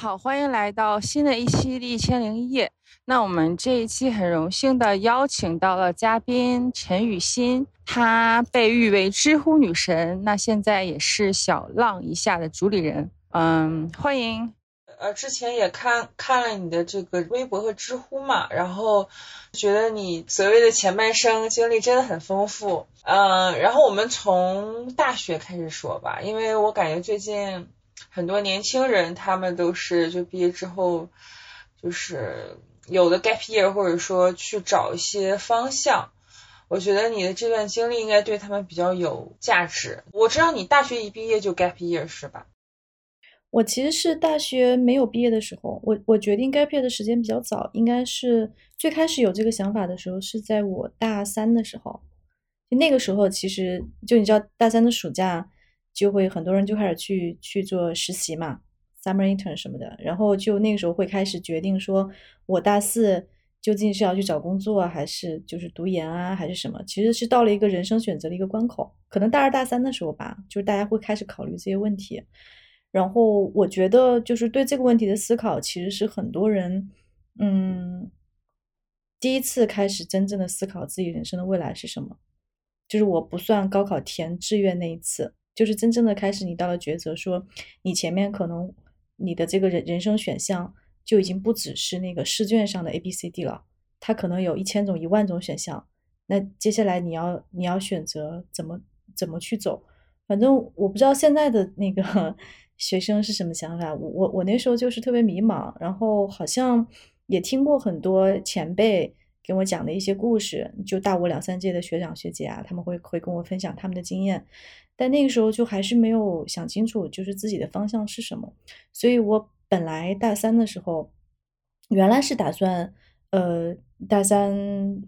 好，欢迎来到新的一期《一千零一夜》。那我们这一期很荣幸的邀请到了嘉宾陈雨欣，她被誉为知乎女神，那现在也是小浪一下的主理人。嗯，欢迎。呃，之前也看看了你的这个微博和知乎嘛，然后觉得你所谓的前半生经历真的很丰富。嗯，然后我们从大学开始说吧，因为我感觉最近。很多年轻人，他们都是就毕业之后，就是有的 gap year，或者说去找一些方向。我觉得你的这段经历应该对他们比较有价值。我知道你大学一毕业就 gap year 是吧？我其实是大学没有毕业的时候，我我决定 gap year 的时间比较早，应该是最开始有这个想法的时候是在我大三的时候。那个时候其实就你知道，大三的暑假。就会很多人就开始去去做实习嘛，summer intern 什么的，然后就那个时候会开始决定说，我大四究竟是要去找工作，还是就是读研啊，还是什么？其实是到了一个人生选择的一个关口，可能大二大三的时候吧，就是大家会开始考虑这些问题。然后我觉得就是对这个问题的思考，其实是很多人嗯第一次开始真正的思考自己人生的未来是什么，就是我不算高考填志愿那一次。就是真正的开始，你到了抉择，说你前面可能你的这个人人生选项就已经不只是那个试卷上的 A B C D 了，它可能有一千种、一万种选项。那接下来你要你要选择怎么怎么去走？反正我不知道现在的那个学生是什么想法。我我我那时候就是特别迷茫，然后好像也听过很多前辈给我讲的一些故事，就大我两三届的学长学姐啊，他们会会跟我分享他们的经验。但那个时候就还是没有想清楚，就是自己的方向是什么。所以我本来大三的时候，原来是打算，呃，大三、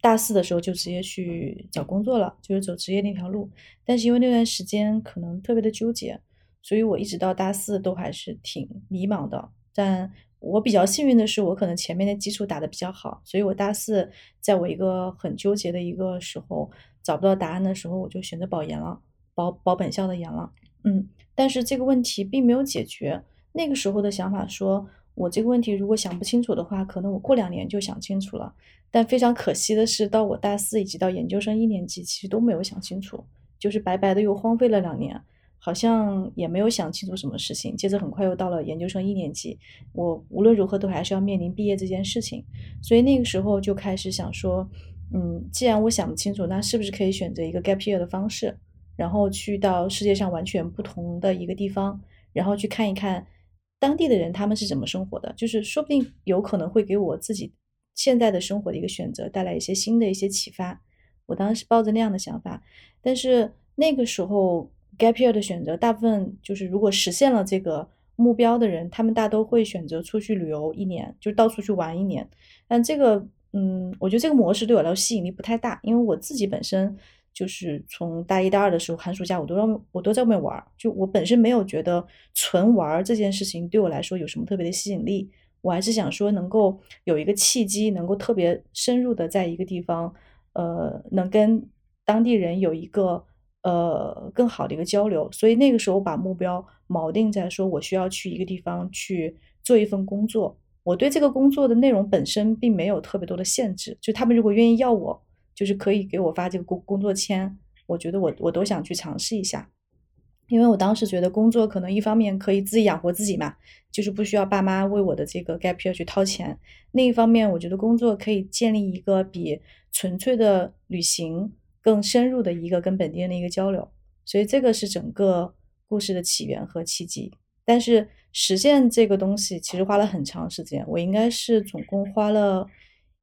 大四的时候就直接去找工作了，就是走职业那条路。但是因为那段时间可能特别的纠结，所以我一直到大四都还是挺迷茫的。但我比较幸运的是，我可能前面的基础打得比较好，所以我大四在我一个很纠结的一个时候，找不到答案的时候，我就选择保研了。保保本校的研了，嗯，但是这个问题并没有解决。那个时候的想法说，我这个问题如果想不清楚的话，可能我过两年就想清楚了。但非常可惜的是，到我大四以及到研究生一年级，其实都没有想清楚，就是白白的又荒废了两年，好像也没有想清楚什么事情。接着很快又到了研究生一年级，我无论如何都还是要面临毕业这件事情，所以那个时候就开始想说，嗯，既然我想不清楚，那是不是可以选择一个 gap year 的方式？然后去到世界上完全不同的一个地方，然后去看一看当地的人他们是怎么生活的，就是说不定有可能会给我自己现在的生活的一个选择带来一些新的一些启发。我当时抱着那样的想法，但是那个时候 gap year 的选择，大部分就是如果实现了这个目标的人，他们大都会选择出去旅游一年，就到处去玩一年。但这个，嗯，我觉得这个模式对我来说吸引力不太大，因为我自己本身。就是从大一、大二的时候，寒暑假我都让我都在外面玩。就我本身没有觉得纯玩这件事情对我来说有什么特别的吸引力。我还是想说，能够有一个契机，能够特别深入的在一个地方，呃，能跟当地人有一个呃更好的一个交流。所以那个时候把目标锚定在说，我需要去一个地方去做一份工作。我对这个工作的内容本身并没有特别多的限制。就他们如果愿意要我。就是可以给我发这个工工作签，我觉得我我都想去尝试一下，因为我当时觉得工作可能一方面可以自己养活自己嘛，就是不需要爸妈为我的这个 gap year 去掏钱；另一方面，我觉得工作可以建立一个比纯粹的旅行更深入的一个跟本地人的一个交流，所以这个是整个故事的起源和契机。但是实现这个东西其实花了很长时间，我应该是总共花了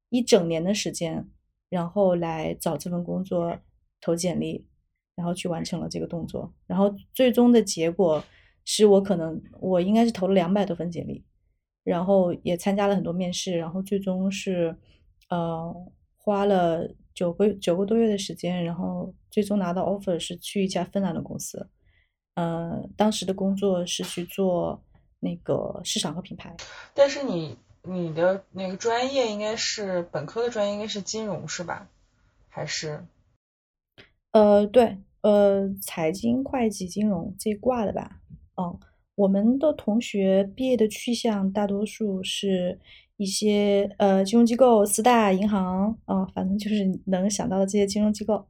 一整年的时间。然后来找这份工作，投简历，然后去完成了这个动作。然后最终的结果是我可能我应该是投了两百多份简历，然后也参加了很多面试，然后最终是呃花了九个九个多月的时间，然后最终拿到 offer 是去一家芬兰的公司。呃，当时的工作是去做那个市场和品牌。但是你。你的那个专业应该是本科的专业，应该是金融是吧？还是？呃，对，呃，财经、会计、金融这一挂的吧。嗯，我们的同学毕业的去向大多数是一些呃金融机构、四大银行啊，反正就是能想到的这些金融机构。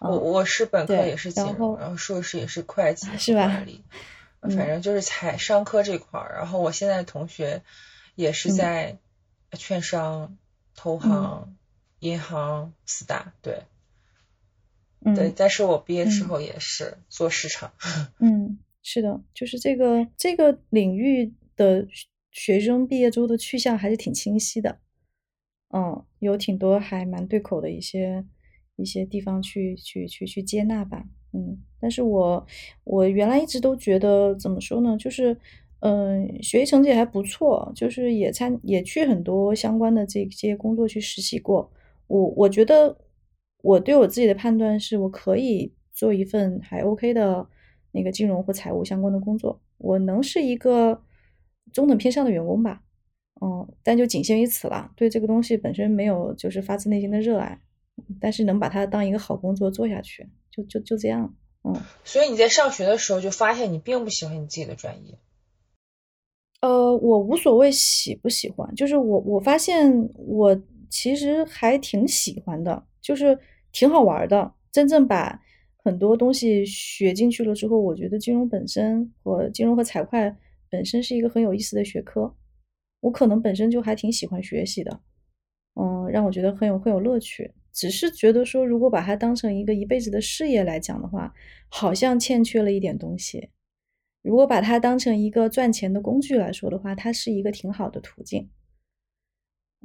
我我是本科也是金融，然后硕士也是会计是吧？反正就是财商科这块儿。然后我现在同学也是在券商、投行、银行四大，对，对。但是我毕业之后也是做市场。嗯，是的，就是这个这个领域的学生毕业之后的去向还是挺清晰的。嗯，有挺多还蛮对口的一些。一些地方去去去去接纳吧，嗯，但是我我原来一直都觉得怎么说呢，就是嗯，学习成绩还不错，就是也参也去很多相关的这些工作去实习过。我我觉得我对我自己的判断是我可以做一份还 OK 的那个金融或财务相关的工作，我能是一个中等偏上的员工吧，嗯，但就仅限于此了。对这个东西本身没有就是发自内心的热爱。但是能把它当一个好工作做下去，就就就这样，嗯。所以你在上学的时候就发现你并不喜欢你自己的专业。呃，我无所谓喜不喜欢，就是我我发现我其实还挺喜欢的，就是挺好玩的。真正把很多东西学进去了之后，我觉得金融本身和金融和财会本身是一个很有意思的学科。我可能本身就还挺喜欢学习的，嗯，让我觉得很有很有乐趣。只是觉得说，如果把它当成一个一辈子的事业来讲的话，好像欠缺了一点东西。如果把它当成一个赚钱的工具来说的话，它是一个挺好的途径。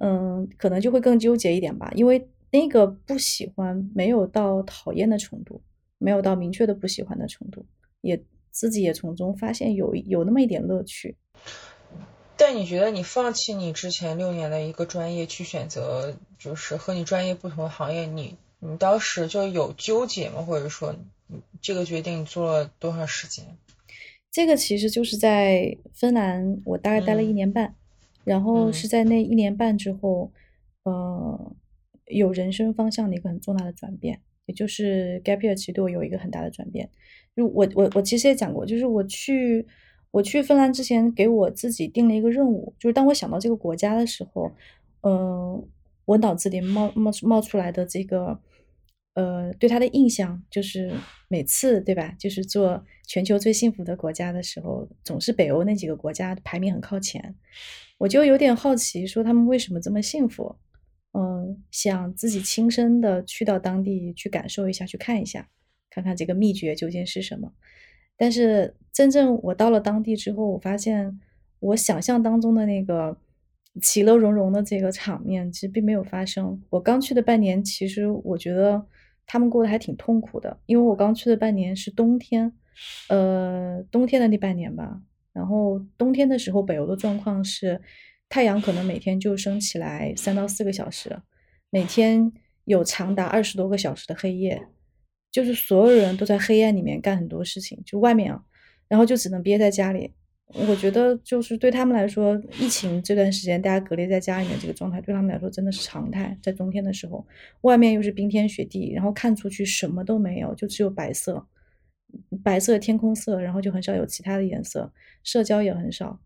嗯，可能就会更纠结一点吧，因为那个不喜欢没有到讨厌的程度，没有到明确的不喜欢的程度，也自己也从中发现有有那么一点乐趣。但你觉得你放弃你之前六年的一个专业去选择，就是和你专业不同的行业，你你当时就有纠结吗？或者说，这个决定你做了多长时间？这个其实就是在芬兰，我大概待了一年半，然后是在那一年半之后，呃，有人生方向的一个很重大的转变，也就是 gap year 其实对我有一个很大的转变。就我我我其实也讲过，就是我去。我去芬兰之前，给我自己定了一个任务，就是当我想到这个国家的时候，嗯，我脑子里冒冒冒出来的这个，呃，对他的印象就是每次对吧？就是做全球最幸福的国家的时候，总是北欧那几个国家排名很靠前。我就有点好奇，说他们为什么这么幸福？嗯，想自己亲身的去到当地去感受一下，去看一下，看看这个秘诀究竟是什么。但是真正我到了当地之后，我发现我想象当中的那个其乐融融的这个场面，其实并没有发生。我刚去的半年，其实我觉得他们过得还挺痛苦的，因为我刚去的半年是冬天，呃，冬天的那半年吧。然后冬天的时候，北欧的状况是太阳可能每天就升起来三到四个小时，每天有长达二十多个小时的黑夜。就是所有人都在黑暗里面干很多事情，就外面啊，然后就只能憋在家里。我觉得就是对他们来说，疫情这段时间大家隔离在家里面这个状态，对他们来说真的是常态。在冬天的时候，外面又是冰天雪地，然后看出去什么都没有，就只有白色，白色天空色，然后就很少有其他的颜色，社交也很少。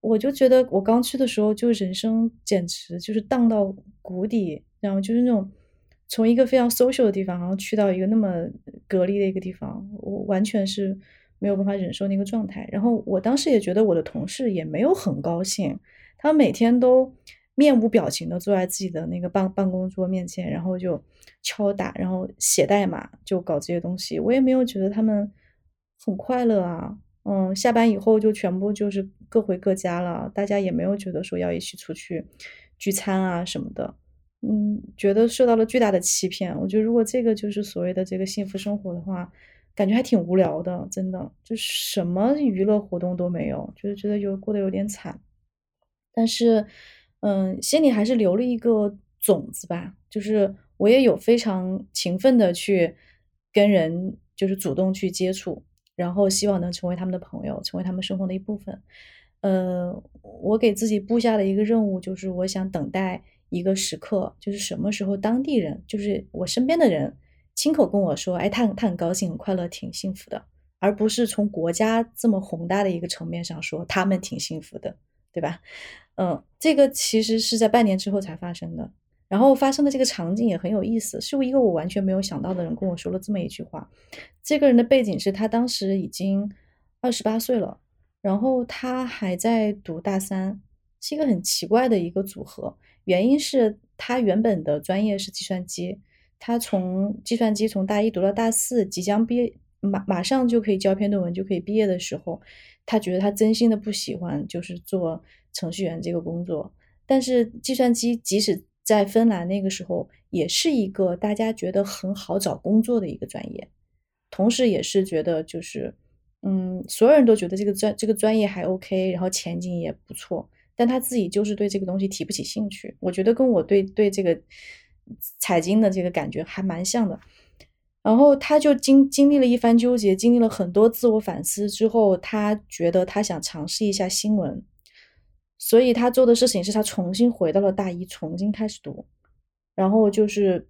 我就觉得我刚去的时候，就人生简直就是荡到谷底，然后就是那种。从一个非常 social 的地方，然后去到一个那么隔离的一个地方，我完全是没有办法忍受那个状态。然后我当时也觉得我的同事也没有很高兴，他们每天都面无表情的坐在自己的那个办办公桌面前，然后就敲打，然后写代码，就搞这些东西。我也没有觉得他们很快乐啊，嗯，下班以后就全部就是各回各家了，大家也没有觉得说要一起出去聚餐啊什么的。嗯，觉得受到了巨大的欺骗。我觉得如果这个就是所谓的这个幸福生活的话，感觉还挺无聊的，真的，就什么娱乐活动都没有，就是觉得有过得有点惨。但是，嗯，心里还是留了一个种子吧，就是我也有非常勤奋的去跟人，就是主动去接触，然后希望能成为他们的朋友，成为他们生活的一部分。呃，我给自己布下的一个任务就是，我想等待。一个时刻，就是什么时候当地人，就是我身边的人，亲口跟我说，哎，他他很高兴，很快乐，挺幸福的，而不是从国家这么宏大的一个层面上说他们挺幸福的，对吧？嗯，这个其实是在半年之后才发生的。然后发生的这个场景也很有意思，是一个我完全没有想到的人跟我说了这么一句话。这个人的背景是他当时已经二十八岁了，然后他还在读大三，是一个很奇怪的一个组合。原因是他原本的专业是计算机，他从计算机从大一读到大四，即将毕业，马马上就可以交篇论文就可以毕业的时候，他觉得他真心的不喜欢就是做程序员这个工作。但是计算机即使在芬兰那个时候，也是一个大家觉得很好找工作的一个专业，同时也是觉得就是，嗯，所有人都觉得这个专这个专业还 OK，然后前景也不错，但他自己就是对这个东西提不起兴趣。我觉得跟我对对这个财经的这个感觉还蛮像的。然后他就经经历了一番纠结，经历了很多自我反思之后，他觉得他想尝试一下新闻。所以他做的事情是他重新回到了大一，重新开始读。然后就是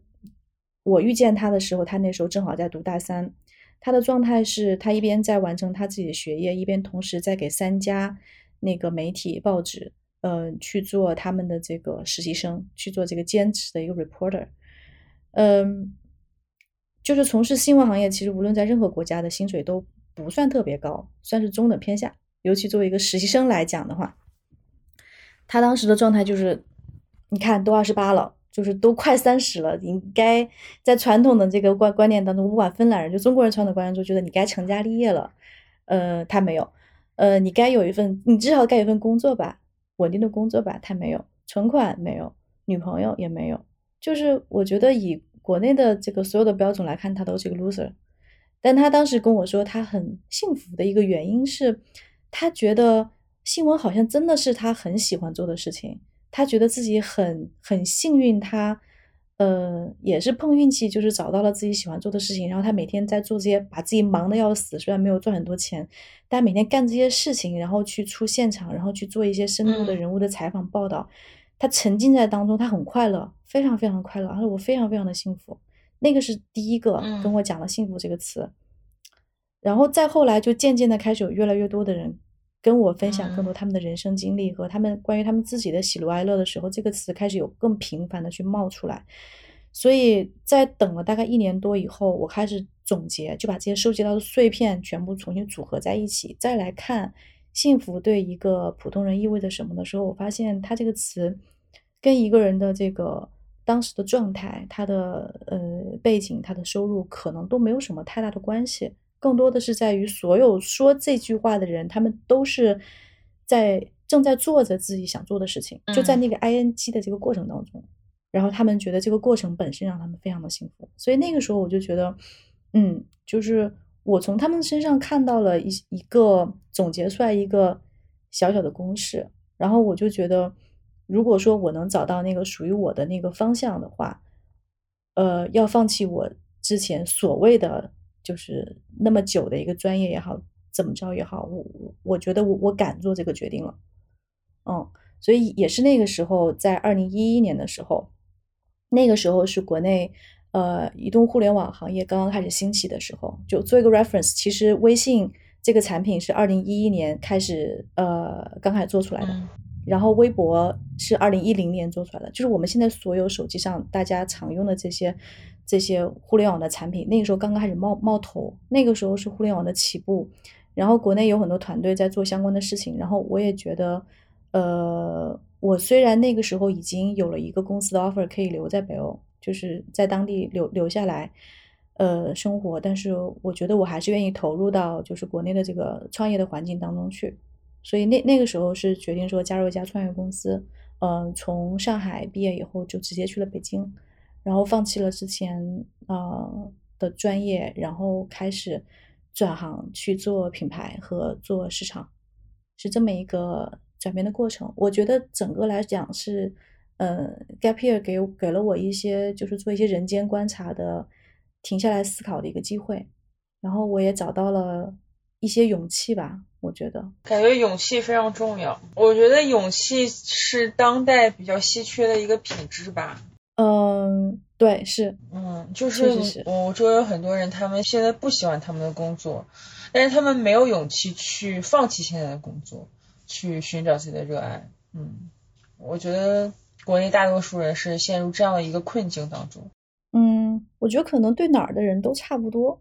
我遇见他的时候，他那时候正好在读大三。他的状态是他一边在完成他自己的学业，一边同时在给三家那个媒体报纸，呃，去做他们的这个实习生，去做这个兼职的一个 reporter。嗯，就是从事新闻行业，其实无论在任何国家的薪水都不算特别高，算是中等偏下。尤其作为一个实习生来讲的话。他当时的状态就是，你看都二十八了，就是都快三十了，应该在传统的这个观观念当中，不管芬兰人就中国人传统观念中，觉得你该成家立业了。呃，他没有，呃，你该有一份，你至少该有一份工作吧，稳定的工作吧，他没有，存款没有，女朋友也没有，就是我觉得以国内的这个所有的标准来看，他都是一个 loser。但他当时跟我说，他很幸福的一个原因是，他觉得。新闻好像真的是他很喜欢做的事情，他觉得自己很很幸运，他呃也是碰运气，就是找到了自己喜欢做的事情。然后他每天在做这些，把自己忙的要死，虽然没有赚很多钱，但每天干这些事情，然后去出现场，然后去做一些深度的人物的采访报道，他沉浸在当中，他很快乐，非常非常快乐。他说我非常非常的幸福，那个是第一个跟我讲了幸福这个词，然后再后来就渐渐的开始有越来越多的人。跟我分享更多他们的人生经历和他们关于他们自己的喜怒哀乐的时候，这个词开始有更频繁的去冒出来。所以在等了大概一年多以后，我开始总结，就把这些收集到的碎片全部重新组合在一起，再来看幸福对一个普通人意味着什么的时候，我发现它这个词跟一个人的这个当时的状态、他的呃背景、他的收入可能都没有什么太大的关系。更多的是在于，所有说这句话的人，他们都是在正在做着自己想做的事情，就在那个 I N G 的这个过程当中，然后他们觉得这个过程本身让他们非常的幸福，所以那个时候我就觉得，嗯，就是我从他们身上看到了一一个总结出来一个小小的公式，然后我就觉得，如果说我能找到那个属于我的那个方向的话，呃，要放弃我之前所谓的。就是那么久的一个专业也好，怎么着也好，我我觉得我我敢做这个决定了，嗯，所以也是那个时候，在二零一一年的时候，那个时候是国内呃移动互联网行业刚刚开始兴起的时候。就做一个 reference，其实微信这个产品是二零一一年开始呃刚开始做出来的，然后微博是二零一零年做出来的，就是我们现在所有手机上大家常用的这些。这些互联网的产品，那个时候刚刚开始冒冒头，那个时候是互联网的起步，然后国内有很多团队在做相关的事情，然后我也觉得，呃，我虽然那个时候已经有了一个公司的 offer 可以留在北欧，就是在当地留留下来，呃，生活，但是我觉得我还是愿意投入到就是国内的这个创业的环境当中去，所以那那个时候是决定说加入一家创业公司，嗯，从上海毕业以后就直接去了北京。然后放弃了之前呃的专业，然后开始转行去做品牌和做市场，是这么一个转变的过程。我觉得整个来讲是，呃，gap year 给给了我一些就是做一些人间观察的，停下来思考的一个机会。然后我也找到了一些勇气吧，我觉得感觉勇气非常重要。我觉得勇气是当代比较稀缺的一个品质吧。嗯，对，是，嗯，就是我周围有很多人，他们现在不喜欢他们的工作，但是他们没有勇气去放弃现在的工作，去寻找自己的热爱。嗯，我觉得国内大多数人是陷入这样的一个困境当中。嗯，我觉得可能对哪儿的人都差不多，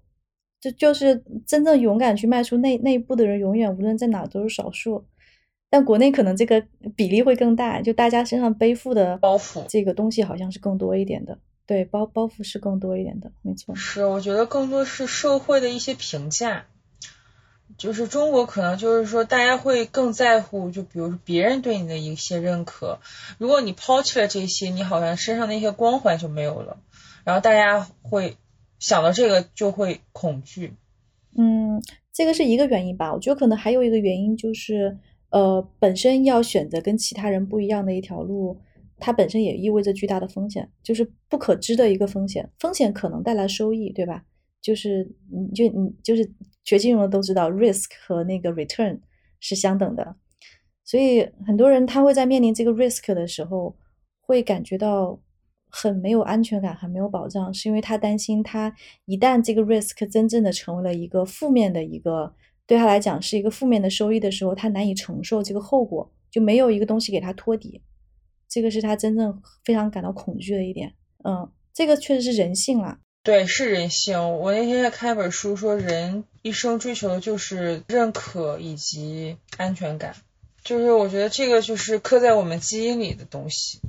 就就是真正勇敢去迈出那那一步的人，永远无论在哪都是少数。但国内可能这个比例会更大，就大家身上背负的包袱这个东西好像是更多一点的。对，包包袱是更多一点的，没错。是，我觉得更多是社会的一些评价，就是中国可能就是说大家会更在乎，就比如说别人对你的一些认可。如果你抛弃了这些，你好像身上的一些光环就没有了，然后大家会想到这个就会恐惧。嗯，这个是一个原因吧。我觉得可能还有一个原因就是。呃，本身要选择跟其他人不一样的一条路，它本身也意味着巨大的风险，就是不可知的一个风险。风险可能带来收益，对吧？就是你就你就是学金融的都知道，risk 和那个 return 是相等的。所以很多人他会在面临这个 risk 的时候，会感觉到很没有安全感，很没有保障，是因为他担心他一旦这个 risk 真正的成为了一个负面的一个。对他来讲是一个负面的收益的时候，他难以承受这个后果，就没有一个东西给他托底，这个是他真正非常感到恐惧的一点。嗯，这个确实是人性啦。对，是人性。我那天在看一本书，说人一生追求的就是认可以及安全感，就是我觉得这个就是刻在我们基因里的东西。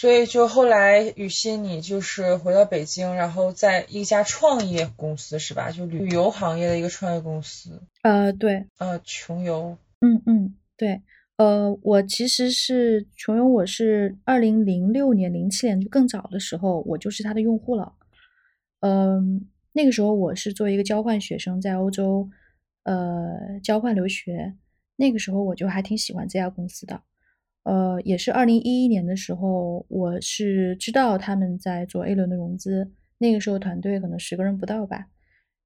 所以就后来雨欣，你就是回到北京，然后在一家创业公司是吧？就旅游行业的一个创业公司。呃，对，呃，穷游。嗯嗯，对，呃，我其实是穷游，我是二零零六年、零七年就更早的时候，我就是他的用户了。嗯，那个时候我是作为一个交换学生在欧洲，呃，交换留学。那个时候我就还挺喜欢这家公司的。呃，也是二零一一年的时候，我是知道他们在做 A 轮的融资，那个时候团队可能十个人不到吧，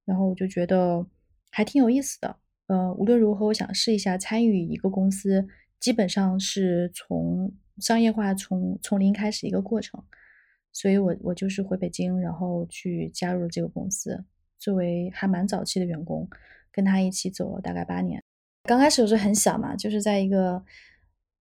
然后我就觉得还挺有意思的。呃，无论如何，我想试一下参与一个公司，基本上是从商业化从从零开始一个过程，所以我我就是回北京，然后去加入了这个公司，作为还蛮早期的员工，跟他一起走了大概八年。刚开始我是很小嘛，就是在一个。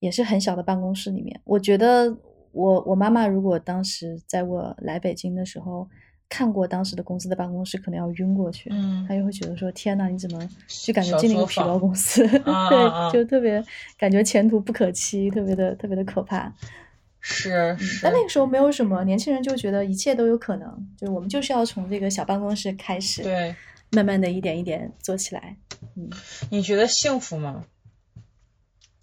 也是很小的办公室里面，我觉得我我妈妈如果当时在我来北京的时候看过当时的公司的办公室，可能要晕过去。嗯，她就会觉得说：“天呐，你怎么就感觉进了一个皮包公司？对，就特别感觉前途不可期，特别的特别的可怕。”是，但那个时候没有什么，年轻人就觉得一切都有可能，就是我们就是要从这个小办公室开始，对，慢慢的一点一点做起来。嗯，你觉得幸福吗？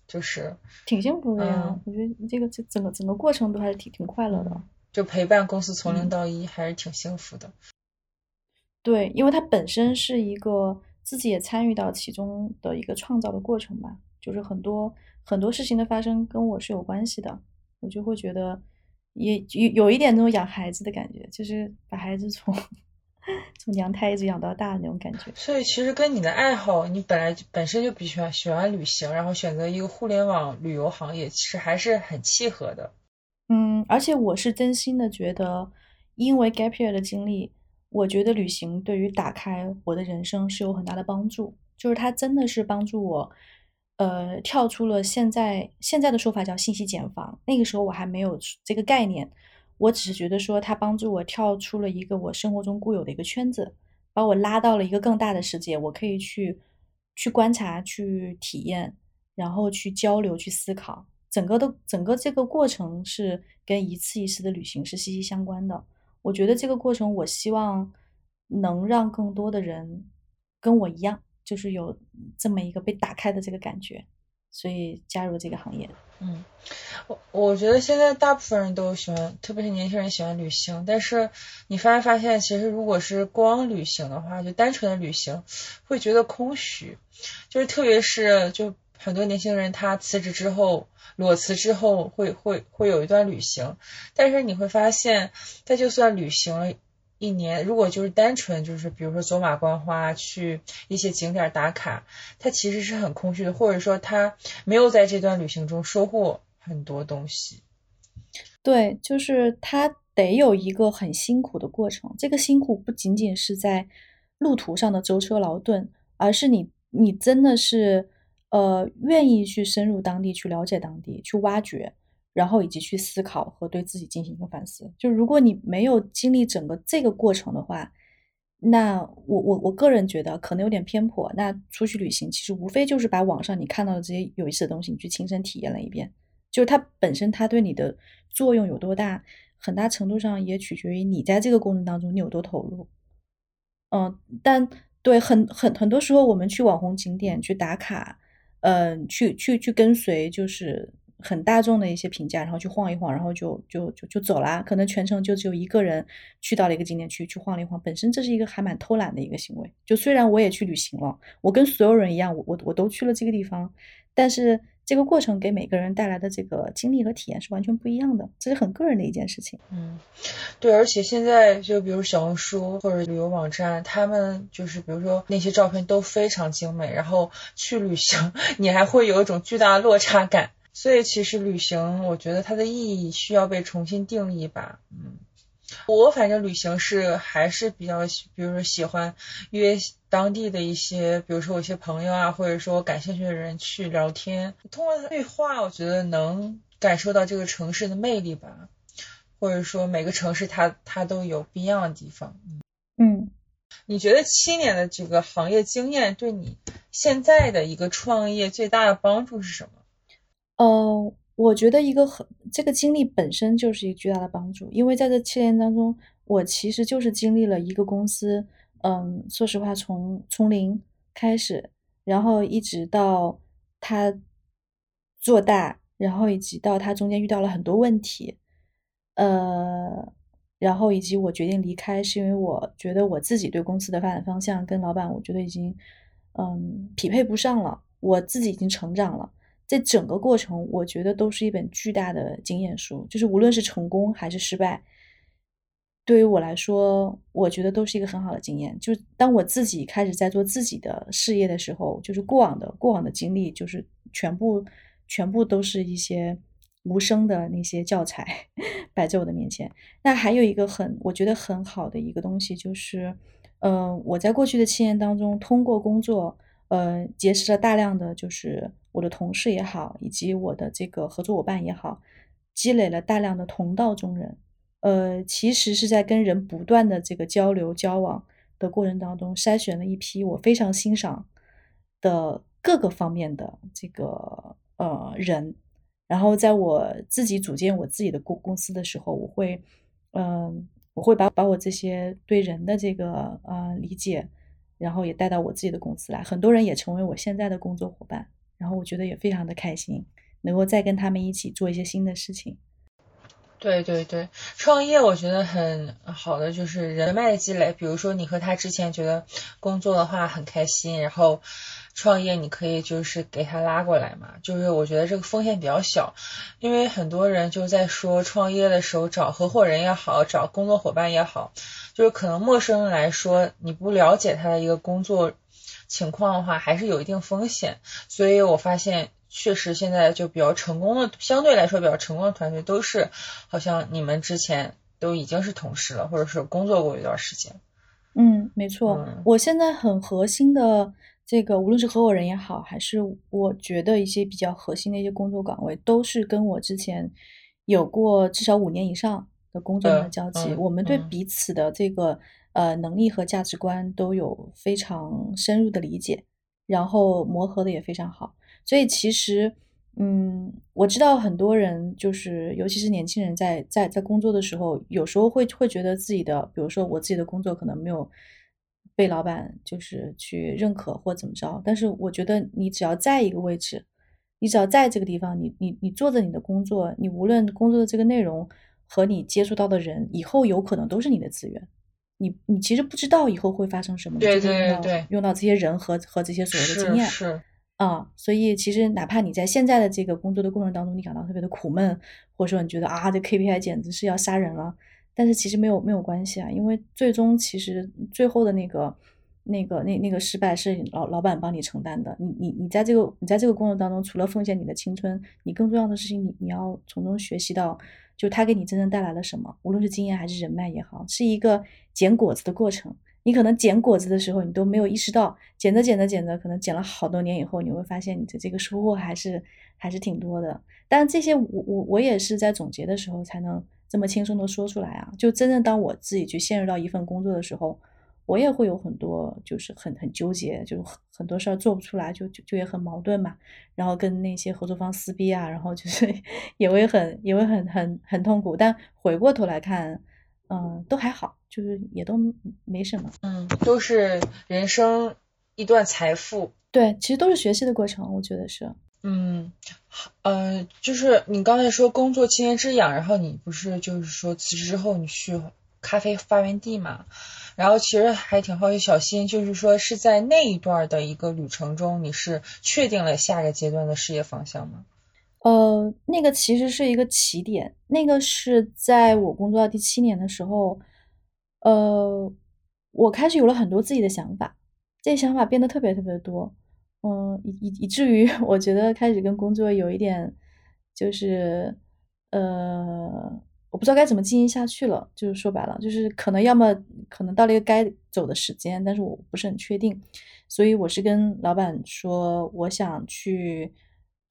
就是挺幸福的呀，我觉得这个这整个整个过程都还是挺挺快乐的。就陪伴公司从零到一，还是挺幸福的。对，因为它本身是一个自己也参与到其中的一个创造的过程吧，就是很多很多事情的发生跟我是有关系的，我就会觉得也有有一点那种养孩子的感觉，就是把孩子从。从娘胎一直养到大的那种感觉，所以其实跟你的爱好，你本来本身就比喜欢喜欢旅行，然后选择一个互联网旅游行业，其实还是很契合的。嗯，而且我是真心的觉得，因为 gap year 的经历，我觉得旅行对于打开我的人生是有很大的帮助，就是它真的是帮助我，呃，跳出了现在现在的说法叫信息茧房，那个时候我还没有这个概念。我只是觉得说，它帮助我跳出了一个我生活中固有的一个圈子，把我拉到了一个更大的世界，我可以去去观察、去体验，然后去交流、去思考。整个的整个这个过程是跟一次一次的旅行是息息相关的。我觉得这个过程，我希望能让更多的人跟我一样，就是有这么一个被打开的这个感觉。所以加入这个行业。嗯，我我觉得现在大部分人都喜欢，特别是年轻人喜欢旅行。但是你发没发现，其实如果是光旅行的话，就单纯的旅行，会觉得空虚。就是特别是就很多年轻人，他辞职之后，裸辞之后，会会会有一段旅行。但是你会发现，他就算旅行了。一年，如果就是单纯就是比如说走马观花去一些景点打卡，他其实是很空虚的，或者说他没有在这段旅行中收获很多东西。对，就是他得有一个很辛苦的过程。这个辛苦不仅仅是在路途上的舟车劳顿，而是你你真的是呃愿意去深入当地去了解当地，去挖掘，然后以及去思考和对自己进行一个反思。就如果你没有经历整个这个过程的话，那我我我个人觉得可能有点偏颇。那出去旅行其实无非就是把网上你看到的这些有意思的东西，你去亲身体验了一遍。就是它本身它对你的作用有多大，很大程度上也取决于你在这个过程当中你有多投入。嗯，但对很很很多时候我们去网红景点去打卡，嗯，去去去跟随就是。很大众的一些评价，然后去晃一晃，然后就就就就走啦。可能全程就只有一个人去到了一个景点去去晃了一晃，本身这是一个还蛮偷懒的一个行为。就虽然我也去旅行了，我跟所有人一样，我我我都去了这个地方，但是这个过程给每个人带来的这个经历和体验是完全不一样的，这是很个人的一件事情。嗯，对，而且现在就比如小红书或者旅游网站，他们就是比如说那些照片都非常精美，然后去旅行 你还会有一种巨大的落差感。所以其实旅行，我觉得它的意义需要被重新定义吧。嗯，我反正旅行是还是比较，比如说喜欢约当地的一些，比如说我一些朋友啊，或者说我感兴趣的人去聊天，通过对话，我觉得能感受到这个城市的魅力吧。或者说每个城市它它都有不一样的地方。嗯，你觉得七年的这个行业经验对你现在的一个创业最大的帮助是什么？呃，我觉得一个很这个经历本身就是一个巨大的帮助，因为在这七年当中，我其实就是经历了一个公司，嗯，说实话，从从零开始，然后一直到它做大，然后以及到它中间遇到了很多问题，呃，然后以及我决定离开，是因为我觉得我自己对公司的发展方向跟老板，我觉得已经嗯匹配不上了，我自己已经成长了。这整个过程，我觉得都是一本巨大的经验书，就是无论是成功还是失败，对于我来说，我觉得都是一个很好的经验。就当我自己开始在做自己的事业的时候，就是过往的过往的经历，就是全部全部都是一些无声的那些教材 摆在我的面前。那还有一个很我觉得很好的一个东西，就是，嗯，我在过去的七年当中，通过工作，呃，结识了大量的就是。我的同事也好，以及我的这个合作伙伴也好，积累了大量的同道中人。呃，其实是在跟人不断的这个交流交往的过程当中，筛选了一批我非常欣赏的各个方面的这个呃人。然后在我自己组建我自己的公公司的时候，我会嗯，我会把把我这些对人的这个呃理解，然后也带到我自己的公司来。很多人也成为我现在的工作伙伴。然后我觉得也非常的开心，能够再跟他们一起做一些新的事情。对对对，创业我觉得很好的就是人脉的积累。比如说你和他之前觉得工作的话很开心，然后创业你可以就是给他拉过来嘛。就是我觉得这个风险比较小，因为很多人就在说创业的时候找合伙人也好，找工作伙伴也好，就是可能陌生人来说你不了解他的一个工作。情况的话还是有一定风险，所以我发现确实现在就比较成功的，相对来说比较成功的团队都是好像你们之前都已经是同事了，或者是工作过一段时间。嗯，没错，我现在很核心的这个，无论是合伙人也好，还是我觉得一些比较核心的一些工作岗位，都是跟我之前有过至少五年以上的工作的交集，我们对彼此的这个。呃，能力和价值观都有非常深入的理解，然后磨合的也非常好。所以其实，嗯，我知道很多人就是，尤其是年轻人，在在在工作的时候，有时候会会觉得自己的，比如说我自己的工作可能没有被老板就是去认可或怎么着。但是我觉得你只要在一个位置，你只要在这个地方，你你你做着你的工作，你无论工作的这个内容和你接触到的人，以后有可能都是你的资源。你你其实不知道以后会发生什么，对对对，用到这些人和和这些所谓的经验是啊，所以其实哪怕你在现在的这个工作的过程当中，你感到特别的苦闷，或者说你觉得啊这 KPI 简直是要杀人了，但是其实没有没有关系啊，因为最终其实最后的那个那个那那个失败是老老板帮你承担的，你你你在这个你在这个工作当中，除了奉献你的青春，你更重要的事情，你你要从中学习到。就他给你真正带来了什么，无论是经验还是人脉也好，是一个捡果子的过程。你可能捡果子的时候，你都没有意识到，捡着捡着捡着，可能捡了好多年以后，你会发现你的这个收获还是还是挺多的。但这些我我我也是在总结的时候才能这么轻松的说出来啊。就真正当我自己去陷入到一份工作的时候，我也会有很多就是很很纠结，就很很多事儿做不出来，就就就也很矛盾嘛。然后跟那些合作方撕逼啊，然后就是 也会很也会很很很痛苦。但回过头来看。嗯，都还好，就是也都没什么。嗯，都是人生一段财富。对，其实都是学习的过程，我觉得是。嗯，呃，就是你刚才说工作七年之痒，然后你不是就是说辞职之后你去咖啡发源地嘛？然后其实还挺好奇，小新就是说是在那一段的一个旅程中，你是确定了下个阶段的事业方向吗？呃，那个其实是一个起点，那个是在我工作到第七年的时候，呃，我开始有了很多自己的想法，这些想法变得特别特别多，嗯，以以以至于我觉得开始跟工作有一点，就是呃，我不知道该怎么经营下去了，就是说白了，就是可能要么可能到了一个该走的时间，但是我不是很确定，所以我是跟老板说，我想去，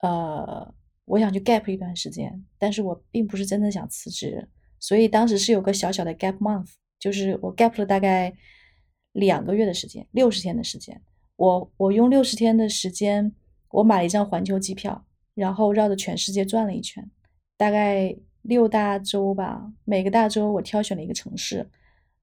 呃。我想去 gap 一段时间，但是我并不是真的想辞职，所以当时是有个小小的 gap month，就是我 gap 了大概两个月的时间，六十天的时间。我我用六十天的时间，我买了一张环球机票，然后绕着全世界转了一圈，大概六大洲吧，每个大洲我挑选了一个城市，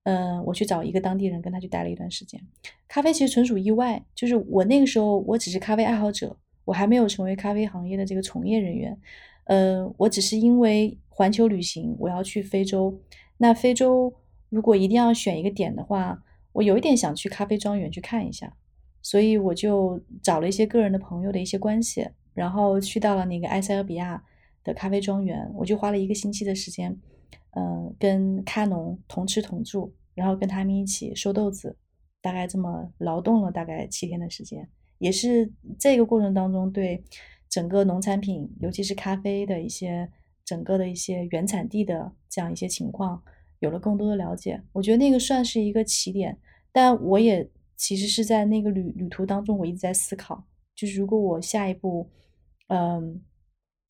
嗯，我去找一个当地人跟他去待了一段时间。咖啡其实纯属意外，就是我那个时候我只是咖啡爱好者。我还没有成为咖啡行业的这个从业人员，呃，我只是因为环球旅行，我要去非洲。那非洲如果一定要选一个点的话，我有一点想去咖啡庄园去看一下，所以我就找了一些个人的朋友的一些关系，然后去到了那个埃塞俄比亚的咖啡庄园，我就花了一个星期的时间，嗯，跟咖农同吃同住，然后跟他们一起收豆子，大概这么劳动了大概七天的时间。也是这个过程当中，对整个农产品，尤其是咖啡的一些整个的一些原产地的这样一些情况，有了更多的了解。我觉得那个算是一个起点，但我也其实是在那个旅旅途当中，我一直在思考，就是如果我下一步，嗯，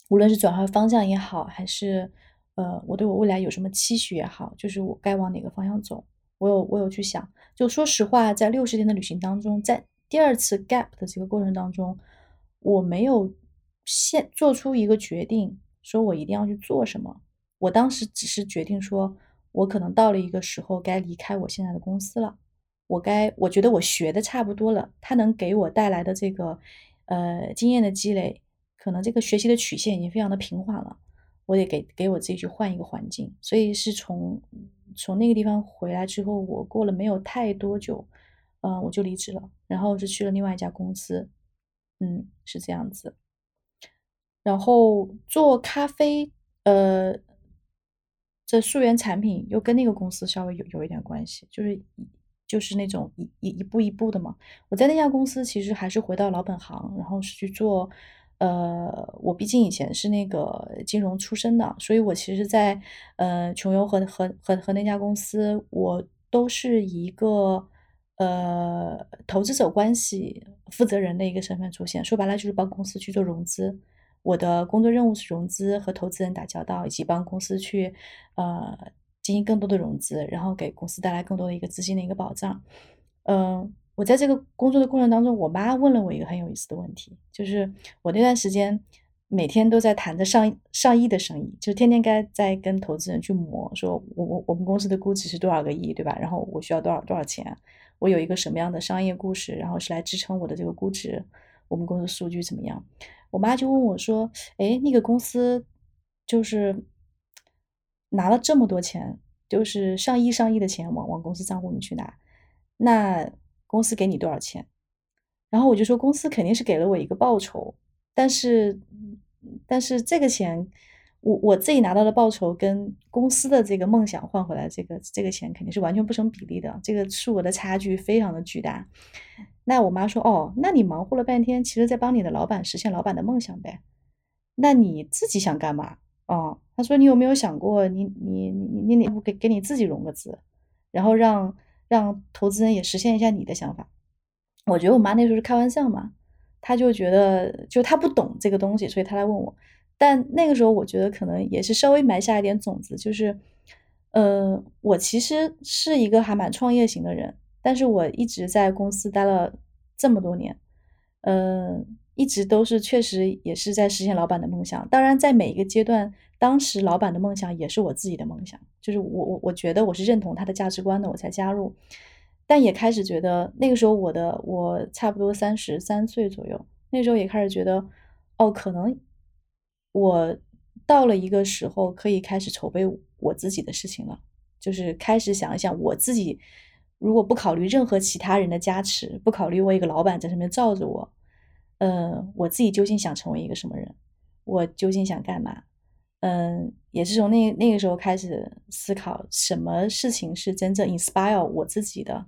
无论是转换方向也好，还是呃，我对我未来有什么期许也好，就是我该往哪个方向走，我有我有去想。就说实话，在六十天的旅行当中，在第二次 gap 的这个过程当中，我没有现做出一个决定，说我一定要去做什么。我当时只是决定说，我可能到了一个时候该离开我现在的公司了。我该，我觉得我学的差不多了，它能给我带来的这个呃经验的积累，可能这个学习的曲线已经非常的平缓了。我得给给我自己去换一个环境。所以是从从那个地方回来之后，我过了没有太多久。嗯，我就离职了，然后是去了另外一家公司，嗯，是这样子。然后做咖啡，呃，这溯源产品又跟那个公司稍微有有一点关系，就是就是那种一一一步一步的嘛。我在那家公司其实还是回到老本行，然后是去做，呃，我毕竟以前是那个金融出身的，所以我其实，在呃穷游和和和和那家公司，我都是一个。呃，投资者关系负责人的一个身份出现，说白了就是帮公司去做融资。我的工作任务是融资和投资人打交道，以及帮公司去呃进行更多的融资，然后给公司带来更多的一个资金的一个保障。嗯，我在这个工作的过程当中，我妈问了我一个很有意思的问题，就是我那段时间每天都在谈着上上亿的生意，就天天该在跟投资人去磨，说我我我们公司的估值是多少个亿，对吧？然后我需要多少多少钱。我有一个什么样的商业故事，然后是来支撑我的这个估值？我们公司数据怎么样？我妈就问我说：“哎，那个公司就是拿了这么多钱，就是上亿上亿的钱往往公司账户里去拿，那公司给你多少钱？”然后我就说：“公司肯定是给了我一个报酬，但是，但是这个钱。”我我自己拿到的报酬跟公司的这个梦想换回来这个这个钱肯定是完全不成比例的，这个数额的差距非常的巨大。那我妈说：“哦，那你忙活了半天，其实在帮你的老板实现老板的梦想呗。那你自己想干嘛？”哦，他说：“你有没有想过，你你你你你不给给你自己融个资，然后让让投资人也实现一下你的想法。我觉得我妈那时候是开玩笑嘛，她就觉得就她不懂这个东西，所以她来问我。但那个时候我觉得可能也是稍微埋下一点种子，就是呃，我其实是一个还蛮创业型的人，但是我一直在公司待了这么多年，呃，一直都是确实也是在实现老板的梦想。当然，在每一个阶段，当时老板的梦想也是我自己的梦想，就是我我我觉得我是认同他的价值观的，我才加入。但也开始觉得，那个时候我的我差不多三十三岁左右，那时候也开始觉得，哦，可能我到了一个时候可以开始筹备我自己的事情了，就是开始想一想我自己，如果不考虑任何其他人的加持，不考虑我一个老板在上面罩着我，呃，我自己究竟想成为一个什么人，我究竟想干嘛？嗯，也是从那那个时候开始思考，什么事情是真正 inspire 我自己的。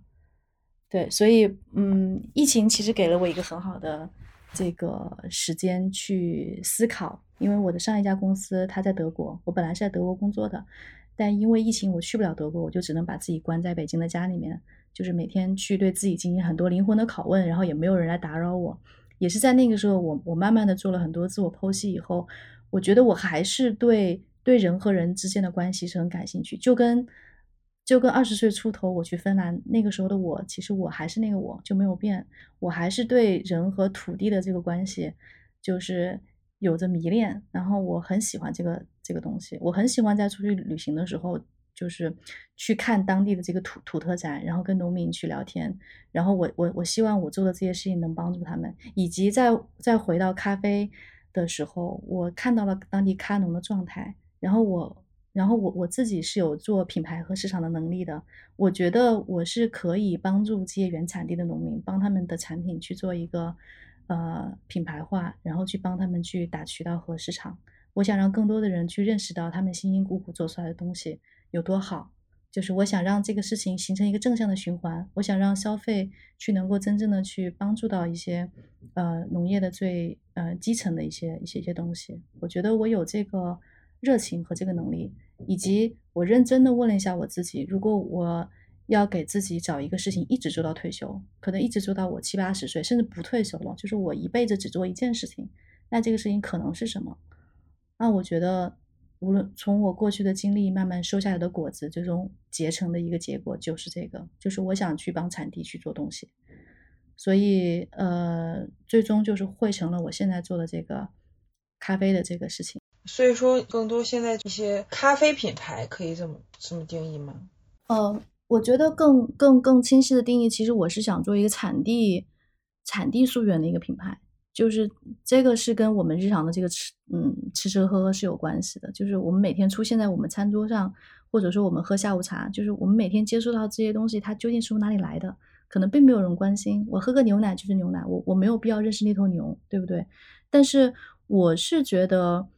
对，所以嗯，疫情其实给了我一个很好的这个时间去思考，因为我的上一家公司它在德国，我本来是在德国工作的，但因为疫情我去不了德国，我就只能把自己关在北京的家里面，就是每天去对自己进行很多灵魂的拷问，然后也没有人来打扰我。也是在那个时候，我我慢慢的做了很多自我剖析以后，我觉得我还是对对人和人之间的关系是很感兴趣，就跟。就跟二十岁出头我去芬兰那个时候的我，其实我还是那个我，就没有变。我还是对人和土地的这个关系，就是有着迷恋。然后我很喜欢这个这个东西，我很喜欢在出去旅行的时候，就是去看当地的这个土土特产，然后跟农民去聊天。然后我我我希望我做的这些事情能帮助他们，以及在再回到咖啡的时候，我看到了当地咖农的状态，然后我。然后我我自己是有做品牌和市场的能力的，我觉得我是可以帮助这些原产地的农民，帮他们的产品去做一个呃品牌化，然后去帮他们去打渠道和市场。我想让更多的人去认识到他们辛辛苦苦做出来的东西有多好，就是我想让这个事情形成一个正向的循环。我想让消费去能够真正的去帮助到一些呃农业的最呃基层的一些一些一些东西。我觉得我有这个热情和这个能力。以及我认真的问了一下我自己，如果我要给自己找一个事情一直做到退休，可能一直做到我七八十岁，甚至不退休了，就是我一辈子只做一件事情，那这个事情可能是什么？那我觉得，无论从我过去的经历慢慢收下来的果子，最终结成的一个结果就是这个，就是我想去帮产地去做东西，所以呃，最终就是汇成了我现在做的这个咖啡的这个事情。所以说，更多现在一些咖啡品牌可以这么这么定义吗？呃，我觉得更更更清晰的定义，其实我是想做一个产地产地溯源的一个品牌，就是这个是跟我们日常的这个吃嗯吃吃喝喝是有关系的，就是我们每天出现在我们餐桌上，或者说我们喝下午茶，就是我们每天接触到这些东西，它究竟是从哪里来的，可能并没有人关心。我喝个牛奶就是牛奶，我我没有必要认识那头牛，对不对？但是我是觉得。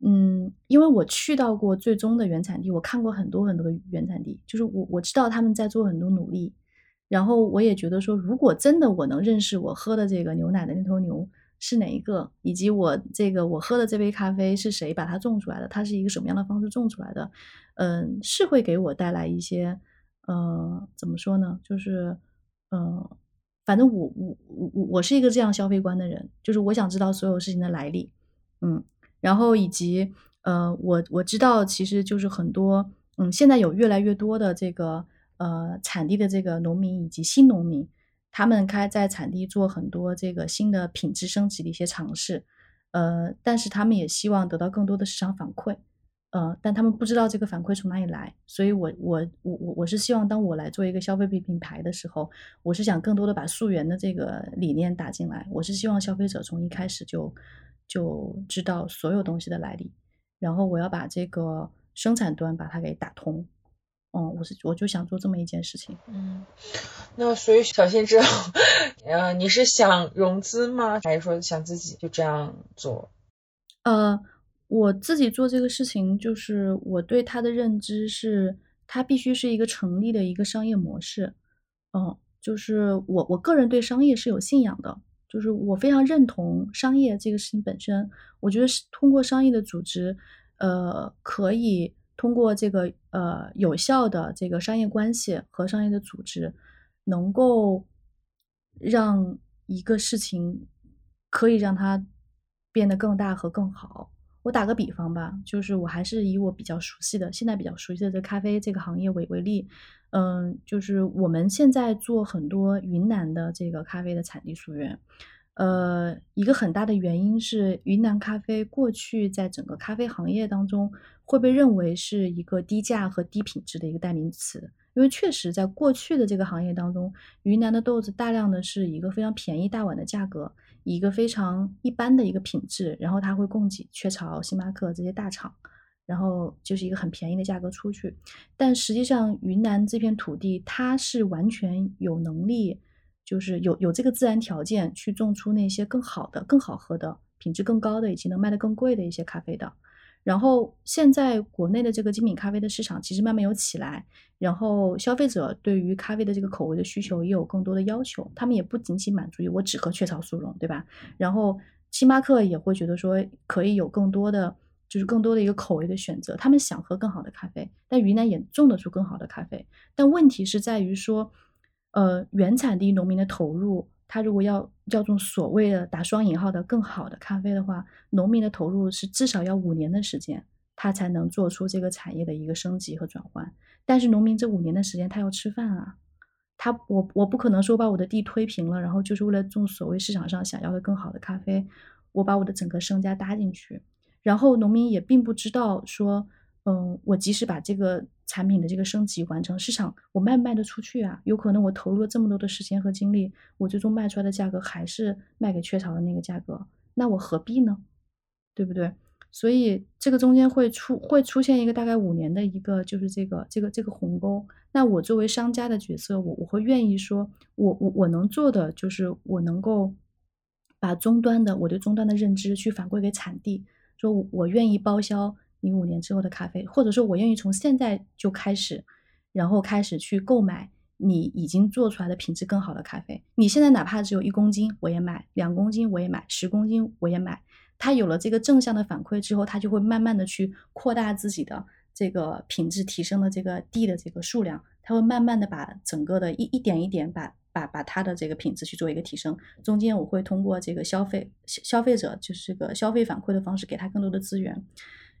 嗯，因为我去到过最终的原产地，我看过很多很多的原产地，就是我我知道他们在做很多努力，然后我也觉得说，如果真的我能认识我喝的这个牛奶的那头牛是哪一个，以及我这个我喝的这杯咖啡是谁把它种出来的，它是一个什么样的方式种出来的，嗯，是会给我带来一些，呃，怎么说呢？就是，嗯，反正我我我我是一个这样消费观的人，就是我想知道所有事情的来历，嗯。然后以及呃，我我知道，其实就是很多嗯，现在有越来越多的这个呃产地的这个农民以及新农民，他们开在产地做很多这个新的品质升级的一些尝试，呃，但是他们也希望得到更多的市场反馈，呃，但他们不知道这个反馈从哪里来，所以我我我我我是希望当我来做一个消费品品牌的时候，我是想更多的把溯源的这个理念打进来，我是希望消费者从一开始就。就知道所有东西的来历，然后我要把这个生产端把它给打通，嗯，我是我就想做这么一件事情，嗯，那所以小新之后，呃，你是想融资吗？还是说想自己就这样做？呃，我自己做这个事情，就是我对它的认知是，它必须是一个成立的一个商业模式，嗯，就是我我个人对商业是有信仰的。就是我非常认同商业这个事情本身，我觉得是通过商业的组织，呃，可以通过这个呃有效的这个商业关系和商业的组织，能够让一个事情可以让它变得更大和更好。我打个比方吧，就是我还是以我比较熟悉的，现在比较熟悉的这咖啡这个行业为为例，嗯，就是我们现在做很多云南的这个咖啡的产地溯源，呃，一个很大的原因是云南咖啡过去在整个咖啡行业当中会被认为是一个低价和低品质的一个代名词，因为确实在过去的这个行业当中，云南的豆子大量的是一个非常便宜大碗的价格。一个非常一般的一个品质，然后它会供给雀巢、星巴克这些大厂，然后就是一个很便宜的价格出去。但实际上，云南这片土地它是完全有能力，就是有有这个自然条件去种出那些更好的、更好喝的、品质更高的以及能卖得更贵的一些咖啡的。然后现在国内的这个精品咖啡的市场其实慢慢有起来，然后消费者对于咖啡的这个口味的需求也有更多的要求，他们也不仅仅满足于我只喝雀巢速溶，对吧？然后星巴克也会觉得说可以有更多的，就是更多的一个口味的选择，他们想喝更好的咖啡，但云南也种得出更好的咖啡，但问题是在于说，呃，原产地农民的投入。他如果要叫做所谓的打双引号的更好的咖啡的话，农民的投入是至少要五年的时间，他才能做出这个产业的一个升级和转换。但是农民这五年的时间他要吃饭啊，他我我不可能说把我的地推平了，然后就是为了种所谓市场上想要的更好的咖啡，我把我的整个身家搭进去，然后农民也并不知道说。嗯，我即使把这个产品的这个升级完成，市场我卖不卖得出去啊？有可能我投入了这么多的时间和精力，我最终卖出来的价格还是卖给雀巢的那个价格，那我何必呢？对不对？所以这个中间会出会出现一个大概五年的一个就是这个这个这个鸿沟。那我作为商家的角色，我我会愿意说，我我我能做的就是我能够把终端的我对终端的认知去反馈给产地，说我我愿意包销。你五年之后的咖啡，或者说我愿意从现在就开始，然后开始去购买你已经做出来的品质更好的咖啡。你现在哪怕只有一公斤，我也买；两公斤我也买；十公斤我也买。他有了这个正向的反馈之后，他就会慢慢的去扩大自己的这个品质提升的这个地的这个数量。他会慢慢的把整个的一一点一点把把把它的这个品质去做一个提升。中间我会通过这个消费消费者就是这个消费反馈的方式，给他更多的资源。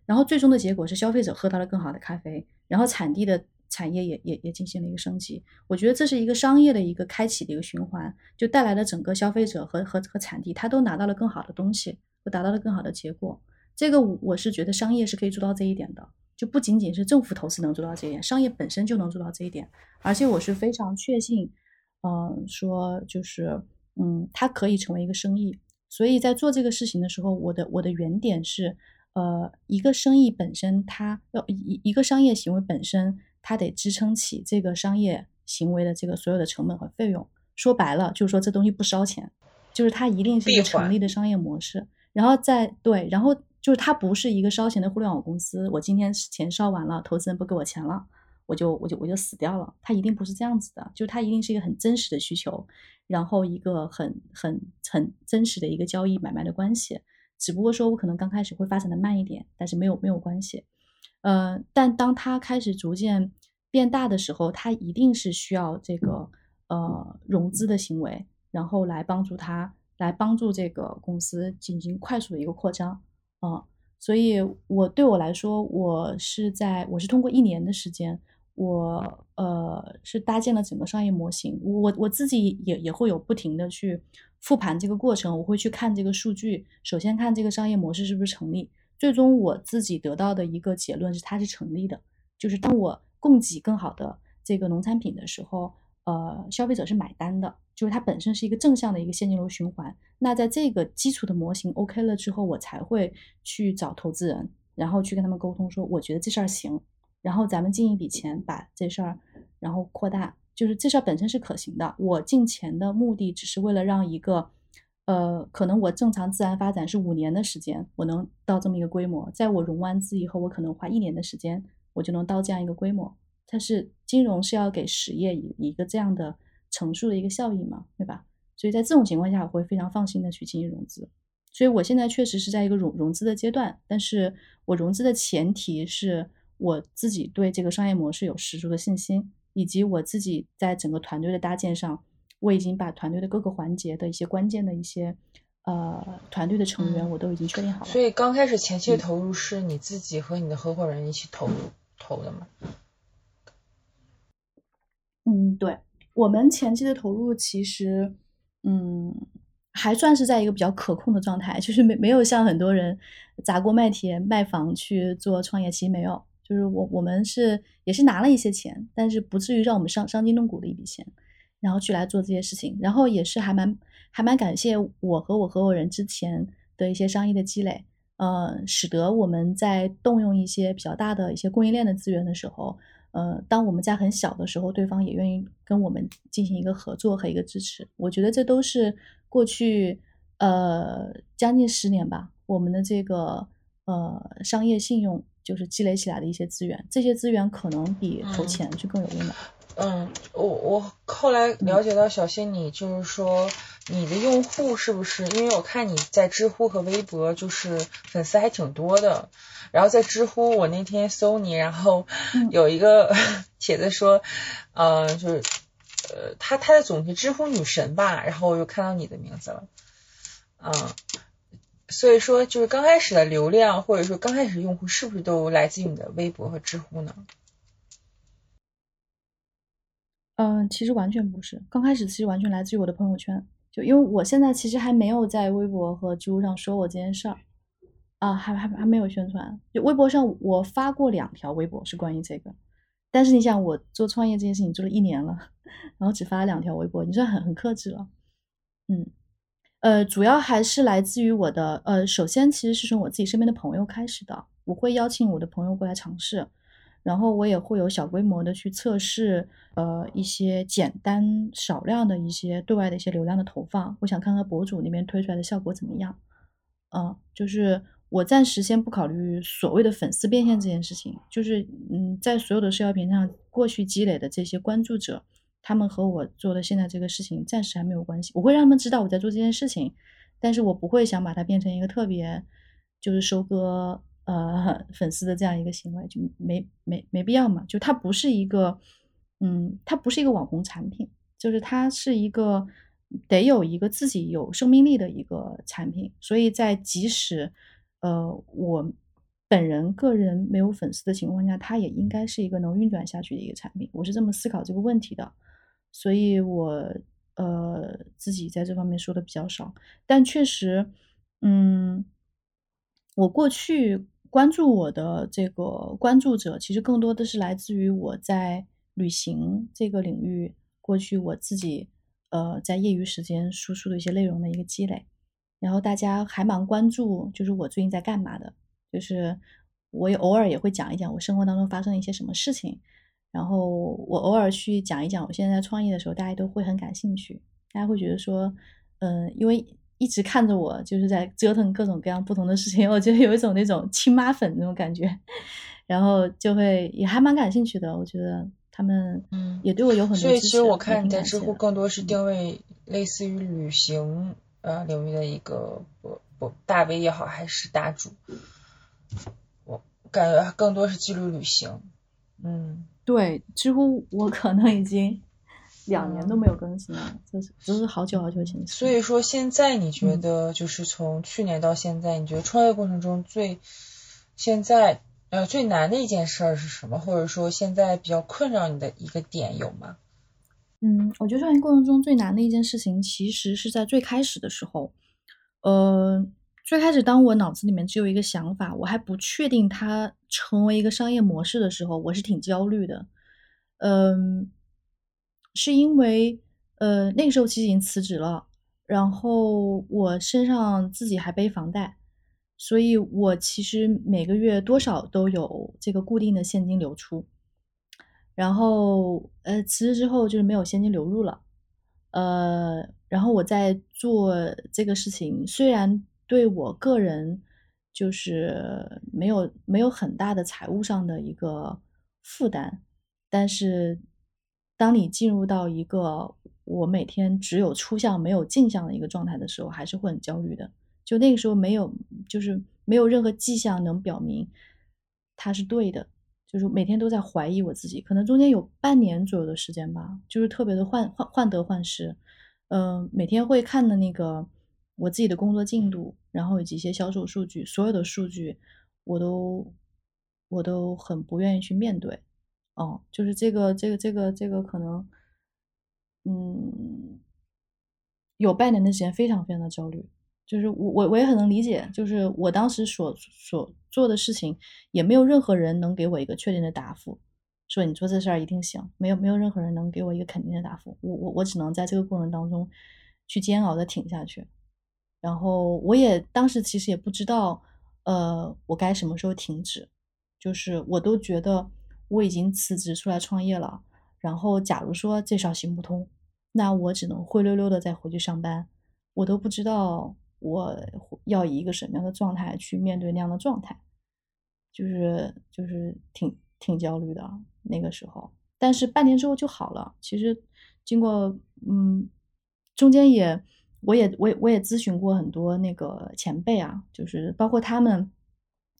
然后最终的结果是消费者喝到了更好的咖啡，然后产地的产业也也也进行了一个升级。我觉得这是一个商业的一个开启的一个循环，就带来了整个消费者和和和产地，他都拿到了更好的东西，都达到了更好的结果。这个我是觉得商业是可以做到这一点的，就不仅仅是政府投资能做到这一点，商业本身就能做到这一点。而且我是非常确信，嗯，说就是嗯，它可以成为一个生意。所以在做这个事情的时候，我的我的原点是。呃，一个生意本身，它要一一个商业行为本身，它得支撑起这个商业行为的这个所有的成本和费用。说白了，就是说这东西不烧钱，就是它一定是一个成立的商业模式。然后再对，然后就是它不是一个烧钱的互联网公司。我今天钱烧完了，投资人不给我钱了，我就我就我就死掉了。它一定不是这样子的，就是它一定是一个很真实的需求，然后一个很很很真实的一个交易买卖的关系。只不过说，我可能刚开始会发展的慢一点，但是没有没有关系。呃，但当它开始逐渐变大的时候，它一定是需要这个呃融资的行为，然后来帮助它，来帮助这个公司进行快速的一个扩张。啊，所以我对我来说，我是在我是通过一年的时间，我呃是搭建了整个商业模型。我我自己也也会有不停的去。复盘这个过程，我会去看这个数据。首先看这个商业模式是不是成立。最终我自己得到的一个结论是，它是成立的。就是当我供给更好的这个农产品的时候，呃，消费者是买单的。就是它本身是一个正向的一个现金流循环。那在这个基础的模型 OK 了之后，我才会去找投资人，然后去跟他们沟通说，我觉得这事儿行，然后咱们进一笔钱把这事儿然后扩大。就是这事儿本身是可行的。我进钱的目的只是为了让一个，呃，可能我正常自然发展是五年的时间，我能到这么一个规模。在我融完资以后，我可能花一年的时间，我就能到这样一个规模。它是金融是要给实业以一个这样的乘数的一个效应嘛，对吧？所以在这种情况下，我会非常放心的去进行融资。所以我现在确实是在一个融融资的阶段，但是我融资的前提是我自己对这个商业模式有十足的信心，以及我自己在整个团队的搭建上，我已经把团队的各个环节的一些关键的一些呃团队的成员我都已经确定好了。所以刚开始前期的投入是你自己和你的合伙人一起投入投的吗？嗯，对，我们前期的投入其实，嗯，还算是在一个比较可控的状态，就是没没有像很多人砸锅卖铁卖房去做创业，其实没有，就是我我们是也是拿了一些钱，但是不至于让我们伤伤筋动骨的一笔钱，然后去来做这些事情，然后也是还蛮还蛮感谢我和我合伙人之前的一些商业的积累，呃，使得我们在动用一些比较大的一些供应链的资源的时候。呃，当我们家很小的时候，对方也愿意跟我们进行一个合作和一个支持。我觉得这都是过去呃将近十年吧，我们的这个呃商业信用就是积累起来的一些资源。这些资源可能比投钱就更有用的。嗯，我我后来了解到小新，你就是说你的用户是不是？因为我看你在知乎和微博就是粉丝还挺多的。然后在知乎，我那天搜你，然后有一个 帖子说，呃，就是呃，他他的总结知乎女神吧，然后我又看到你的名字了，嗯，所以说就是刚开始的流量或者说刚开始用户是不是都来自于你的微博和知乎呢？嗯，其实完全不是，刚开始其实完全来自于我的朋友圈，就因为我现在其实还没有在微博和知乎上说过这件事儿。啊，还还还没有宣传。就微博上，我发过两条微博是关于这个，但是你想，我做创业这件事情做了一年了，然后只发了两条微博，你算很很克制了。嗯，呃，主要还是来自于我的，呃，首先其实是从我自己身边的朋友开始的，我会邀请我的朋友过来尝试，然后我也会有小规模的去测试，呃，一些简单少量的一些对外的一些流量的投放，我想看看博主那边推出来的效果怎么样。嗯，就是。我暂时先不考虑所谓的粉丝变现这件事情，就是嗯，在所有的社交平台上过去积累的这些关注者，他们和我做的现在这个事情暂时还没有关系。我会让他们知道我在做这件事情，但是我不会想把它变成一个特别就是收割呃粉丝的这样一个行为，就没没没必要嘛。就它不是一个嗯，它不是一个网红产品，就是它是一个得有一个自己有生命力的一个产品，所以在即使。呃，我本人个人没有粉丝的情况下，它也应该是一个能运转下去的一个产品。我是这么思考这个问题的，所以我呃自己在这方面说的比较少。但确实，嗯，我过去关注我的这个关注者，其实更多的是来自于我在旅行这个领域过去我自己呃在业余时间输出的一些内容的一个积累。然后大家还蛮关注，就是我最近在干嘛的，就是我也偶尔也会讲一讲我生活当中发生了一些什么事情，然后我偶尔去讲一讲我现在在创业的时候，大家都会很感兴趣，大家会觉得说，嗯，因为一直看着我就是在折腾各种各样不同的事情，我觉得有一种那种亲妈粉那种感觉，然后就会也还蛮感兴趣的，我觉得他们嗯也对我有很多所以其实我看你在知乎更多是定位类似于旅行。呃，领域的一个不不大 V 也好，还是大主，我感觉更多是记录旅行。嗯，对，知乎我可能已经 两年都没有更新了，就是就是好久好久前。所以说，现在你觉得就是从去年到现在，你觉得创业过程中最现在呃最难的一件事是什么？或者说现在比较困扰你的一个点有吗？嗯，我觉得创业过程中最难的一件事情，其实是在最开始的时候。呃，最开始当我脑子里面只有一个想法，我还不确定它成为一个商业模式的时候，我是挺焦虑的。嗯，是因为呃那个时候其实已经辞职了，然后我身上自己还背房贷，所以我其实每个月多少都有这个固定的现金流出。然后，呃，辞职之后就是没有现金流入了，呃，然后我在做这个事情，虽然对我个人就是没有没有很大的财务上的一个负担，但是当你进入到一个我每天只有出项没有进项的一个状态的时候，还是会很焦虑的。就那个时候没有，就是没有任何迹象能表明它是对的。就是每天都在怀疑我自己，可能中间有半年左右的时间吧，就是特别的患患患得患失。嗯，每天会看的那个我自己的工作进度，然后以及一些销售数据，所有的数据我都我都很不愿意去面对。哦，就是这个这个这个这个可能，嗯，有半年的时间非常非常的焦虑。就是我我我也很能理解，就是我当时所所做的事情，也没有任何人能给我一个确定的答复，说你做这事儿一定行，没有没有任何人能给我一个肯定的答复，我我我只能在这个过程当中去煎熬的挺下去，然后我也当时其实也不知道，呃，我该什么时候停止，就是我都觉得我已经辞职出来创业了，然后假如说这事行不通，那我只能灰溜溜的再回去上班，我都不知道。我要以一个什么样的状态去面对那样的状态，就是就是挺挺焦虑的那个时候，但是半年之后就好了。其实经过嗯，中间也我也我也我也咨询过很多那个前辈啊，就是包括他们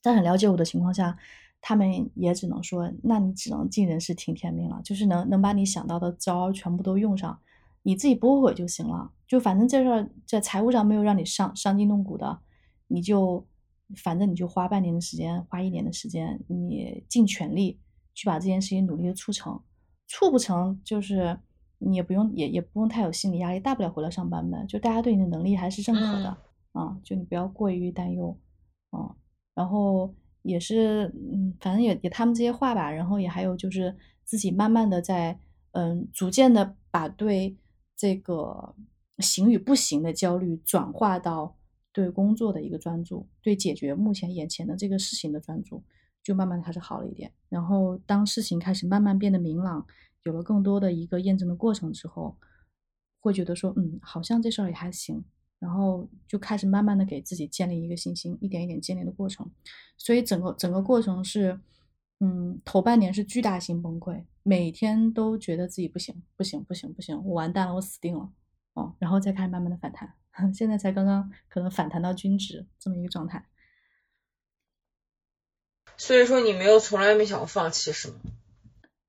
在很了解我的情况下，他们也只能说，那你只能尽人事听天命了，就是能能把你想到的招全部都用上。你自己不后悔就行了，就反正这事儿在财务上没有让你伤伤筋动骨的，你就反正你就花半年的时间，花一年的时间，你尽全力去把这件事情努力的促成，促不成就是你也不用也也不用太有心理压力，大不了回来上班呗，就大家对你的能力还是认可的啊，就你不要过于担忧啊，然后也是嗯，反正也也他们这些话吧，然后也还有就是自己慢慢的在嗯，逐渐的把对。这个行与不行的焦虑转化到对工作的一个专注，对解决目前眼前的这个事情的专注，就慢慢开始好了一点。然后当事情开始慢慢变得明朗，有了更多的一个验证的过程之后，会觉得说，嗯，好像这事儿也还行。然后就开始慢慢的给自己建立一个信心，一点一点建立的过程。所以整个整个过程是。嗯，头半年是巨大型崩溃，每天都觉得自己不行，不行，不行，不行，我完蛋了，我死定了，哦，然后再开始慢慢的反弹，现在才刚刚可能反弹到均值这么一个状态。所以说你没有从来没想过放弃是吗？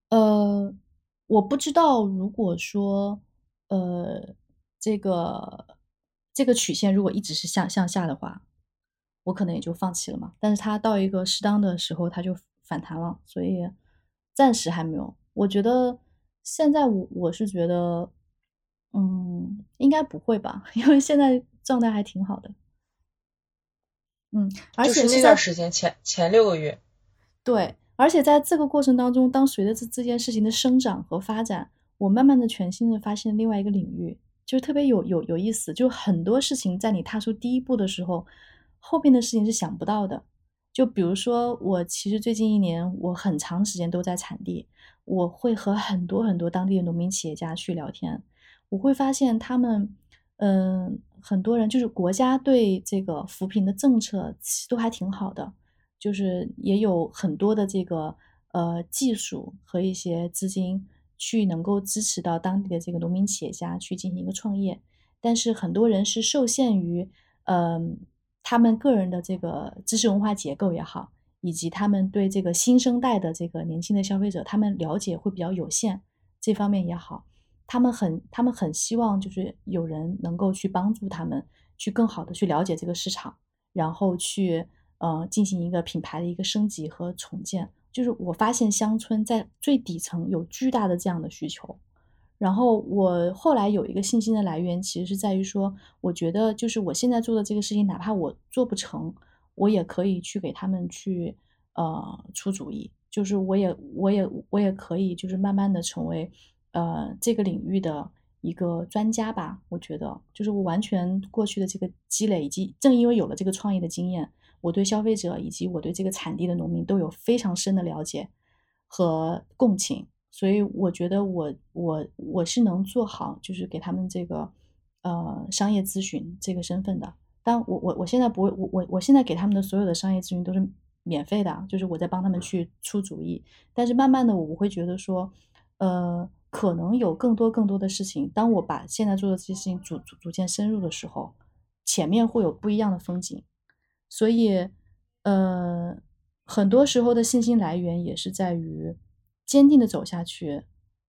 呃，我不知道，如果说呃这个这个曲线如果一直是向向下的话，我可能也就放弃了嘛。但是它到一个适当的时候，它就。反弹了，所以暂时还没有。我觉得现在我我是觉得，嗯，应该不会吧，因为现在状态还挺好的。嗯，而且那段时间前前六个月，对，而且在这个过程当中，当随着这这件事情的生长和发展，我慢慢的全新的发现另外一个领域，就是特别有有有意思，就很多事情在你踏出第一步的时候，后面的事情是想不到的。就比如说，我其实最近一年，我很长时间都在产地，我会和很多很多当地的农民企业家去聊天，我会发现他们，嗯，很多人就是国家对这个扶贫的政策其实都还挺好的，就是也有很多的这个呃技术和一些资金去能够支持到当地的这个农民企业家去进行一个创业，但是很多人是受限于，嗯。他们个人的这个知识文化结构也好，以及他们对这个新生代的这个年轻的消费者，他们了解会比较有限，这方面也好，他们很他们很希望就是有人能够去帮助他们，去更好的去了解这个市场，然后去呃进行一个品牌的一个升级和重建。就是我发现乡村在最底层有巨大的这样的需求。然后我后来有一个信心的来源，其实是在于说，我觉得就是我现在做的这个事情，哪怕我做不成，我也可以去给他们去呃出主意，就是我也我也我也可以就是慢慢的成为呃这个领域的一个专家吧。我觉得就是我完全过去的这个积累，以及正因为有了这个创业的经验，我对消费者以及我对这个产地的农民都有非常深的了解和共情。所以我觉得我我我是能做好，就是给他们这个呃商业咨询这个身份的。但我我我现在不会，我我我现在给他们的所有的商业咨询都是免费的，就是我在帮他们去出主意。但是慢慢的，我会觉得说，呃，可能有更多更多的事情，当我把现在做的这些事情逐逐逐渐深入的时候，前面会有不一样的风景。所以，呃。很多时候的信心来源也是在于坚定的走下去，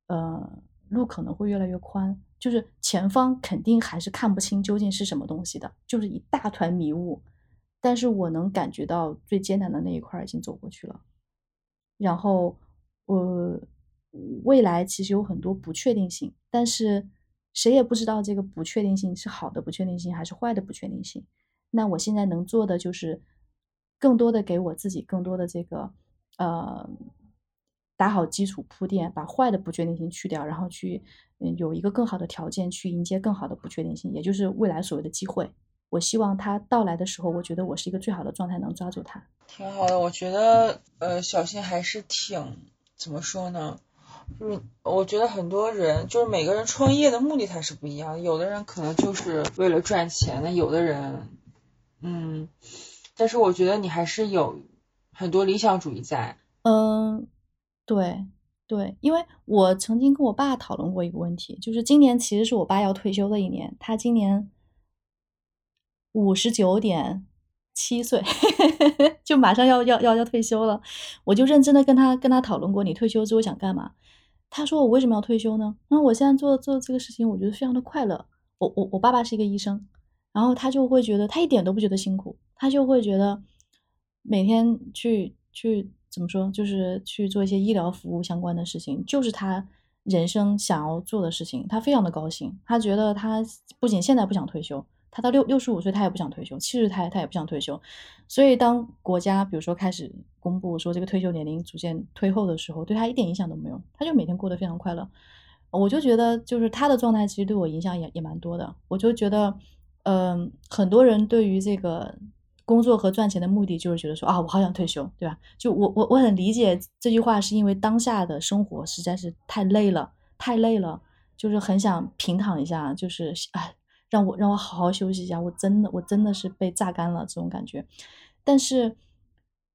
呃，路可能会越来越宽，就是前方肯定还是看不清究竟是什么东西的，就是一大团迷雾。但是我能感觉到最艰难的那一块已经走过去了，然后，呃，未来其实有很多不确定性，但是谁也不知道这个不确定性是好的不确定性还是坏的不确定性。那我现在能做的就是，更多的给我自己更多的这个，呃，打好基础铺垫，把坏的不确定性去掉，然后去，嗯，有一个更好的条件去迎接更好的不确定性，也就是未来所谓的机会。我希望它到来的时候，我觉得我是一个最好的状态，能抓住它。挺好的，我觉得，呃，小新还是挺怎么说呢？嗯，我觉得很多人就是每个人创业的目的他是不一样，有的人可能就是为了赚钱，那有的人。嗯，但是我觉得你还是有很多理想主义在。嗯，对对，因为我曾经跟我爸讨论过一个问题，就是今年其实是我爸要退休的一年，他今年五十九点七岁，就马上要要要要退休了。我就认真的跟他跟他讨论过，你退休之后想干嘛？他说我为什么要退休呢？那我现在做做这个事情，我觉得非常的快乐。我我我爸爸是一个医生。然后他就会觉得，他一点都不觉得辛苦，他就会觉得每天去去怎么说，就是去做一些医疗服务相关的事情，就是他人生想要做的事情。他非常的高兴，他觉得他不仅现在不想退休，他到六六十五岁他也不想退休，七十他他也不想退休。所以当国家比如说开始公布说这个退休年龄逐渐推后的时候，对他一点影响都没有，他就每天过得非常快乐。我就觉得，就是他的状态其实对我影响也也蛮多的。我就觉得。嗯，很多人对于这个工作和赚钱的目的，就是觉得说啊，我好想退休，对吧？就我我我很理解这句话，是因为当下的生活实在是太累了，太累了，就是很想平躺一下，就是哎，让我让我好好休息一下，我真的我真的是被榨干了这种感觉。但是，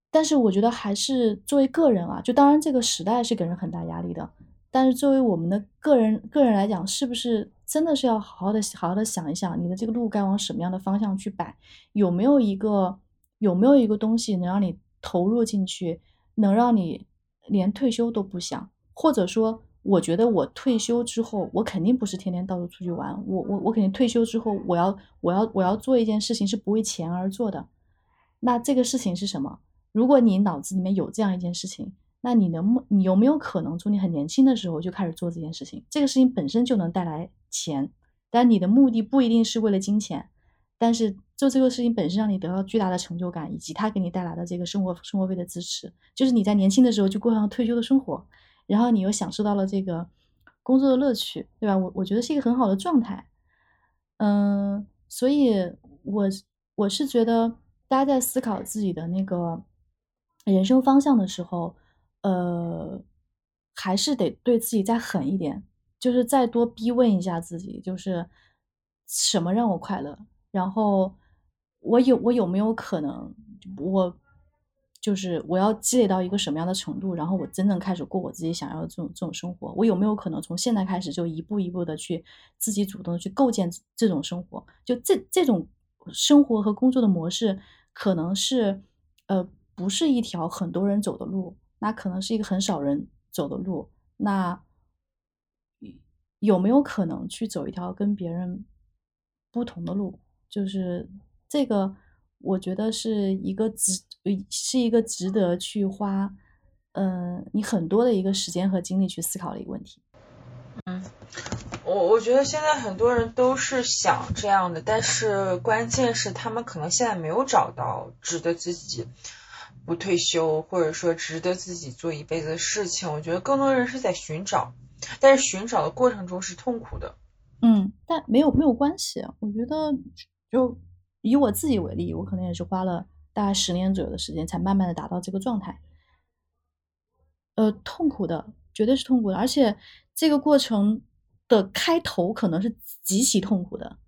但是我觉得还是作为个人啊，就当然这个时代是给人很大压力的。但是作为我们的个人个人来讲，是不是真的是要好好的好好的想一想，你的这个路该往什么样的方向去摆？有没有一个有没有一个东西能让你投入进去，能让你连退休都不想？或者说，我觉得我退休之后，我肯定不是天天到处出去玩，我我我肯定退休之后，我要我要我要做一件事情是不为钱而做的。那这个事情是什么？如果你脑子里面有这样一件事情。那你能，你有没有可能从你很年轻的时候就开始做这件事情？这个事情本身就能带来钱，但你的目的不一定是为了金钱，但是做这个事情本身让你得到巨大的成就感，以及它给你带来的这个生活生活费的支持，就是你在年轻的时候就过上退休的生活，然后你又享受到了这个工作的乐趣，对吧？我我觉得是一个很好的状态。嗯，所以我我是觉得大家在思考自己的那个人生方向的时候。呃，还是得对自己再狠一点，就是再多逼问一下自己，就是什么让我快乐，然后我有我有没有可能，我就是我要积累到一个什么样的程度，然后我真正开始过我自己想要的这种这种生活，我有没有可能从现在开始就一步一步的去自己主动的去构建这种生活？就这这种生活和工作的模式，可能是呃不是一条很多人走的路。那可能是一个很少人走的路，那有没有可能去走一条跟别人不同的路？就是这个，我觉得是一个值，是一个值得去花，嗯，你很多的一个时间和精力去思考的一个问题。嗯，我我觉得现在很多人都是想这样的，但是关键是他们可能现在没有找到值得自己。不退休，或者说值得自己做一辈子的事情，我觉得更多人是在寻找，但是寻找的过程中是痛苦的。嗯，但没有没有关系，我觉得就以我自己为例，我可能也是花了大概十年左右的时间，才慢慢的达到这个状态。呃，痛苦的，绝对是痛苦的，而且这个过程的开头可能是极其痛苦的。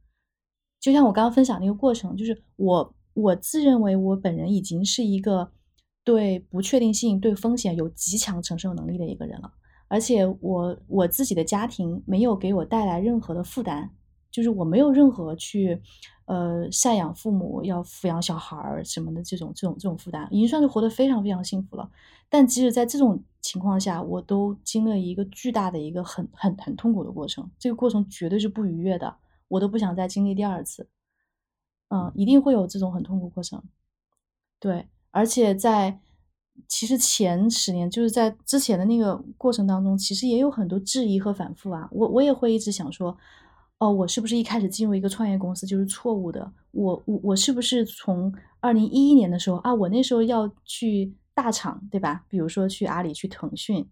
就像我刚刚分享那个过程，就是我我自认为我本人已经是一个。对不确定性、对风险有极强承受能力的一个人了，而且我我自己的家庭没有给我带来任何的负担，就是我没有任何去呃赡养父母、要抚养小孩儿什么的这种这种这种负担，已经算是活得非常非常幸福了。但即使在这种情况下，我都经历了一个巨大的一个很很很痛苦的过程，这个过程绝对是不愉悦的，我都不想再经历第二次。嗯，一定会有这种很痛苦过程。对，而且在其实前十年，就是在之前的那个过程当中，其实也有很多质疑和反复啊。我我也会一直想说，哦，我是不是一开始进入一个创业公司就是错误的？我我我是不是从二零一一年的时候啊，我那时候要去。大厂对吧？比如说去阿里、去腾讯，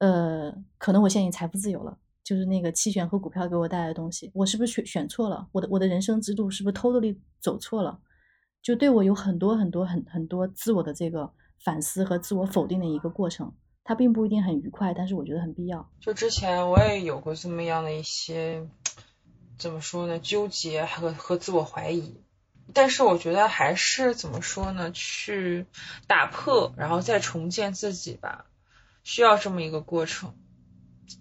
呃，可能我现在已经财富自由了，就是那个期权和股票给我带来的东西，我是不是选选错了？我的我的人生之路是不是 totally 走错了？就对我有很多很多很很多自我的这个反思和自我否定的一个过程，它并不一定很愉快，但是我觉得很必要。就之前我也有过这么样的一些，怎么说呢？纠结和和自我怀疑。但是我觉得还是怎么说呢？去打破，然后再重建自己吧，需要这么一个过程。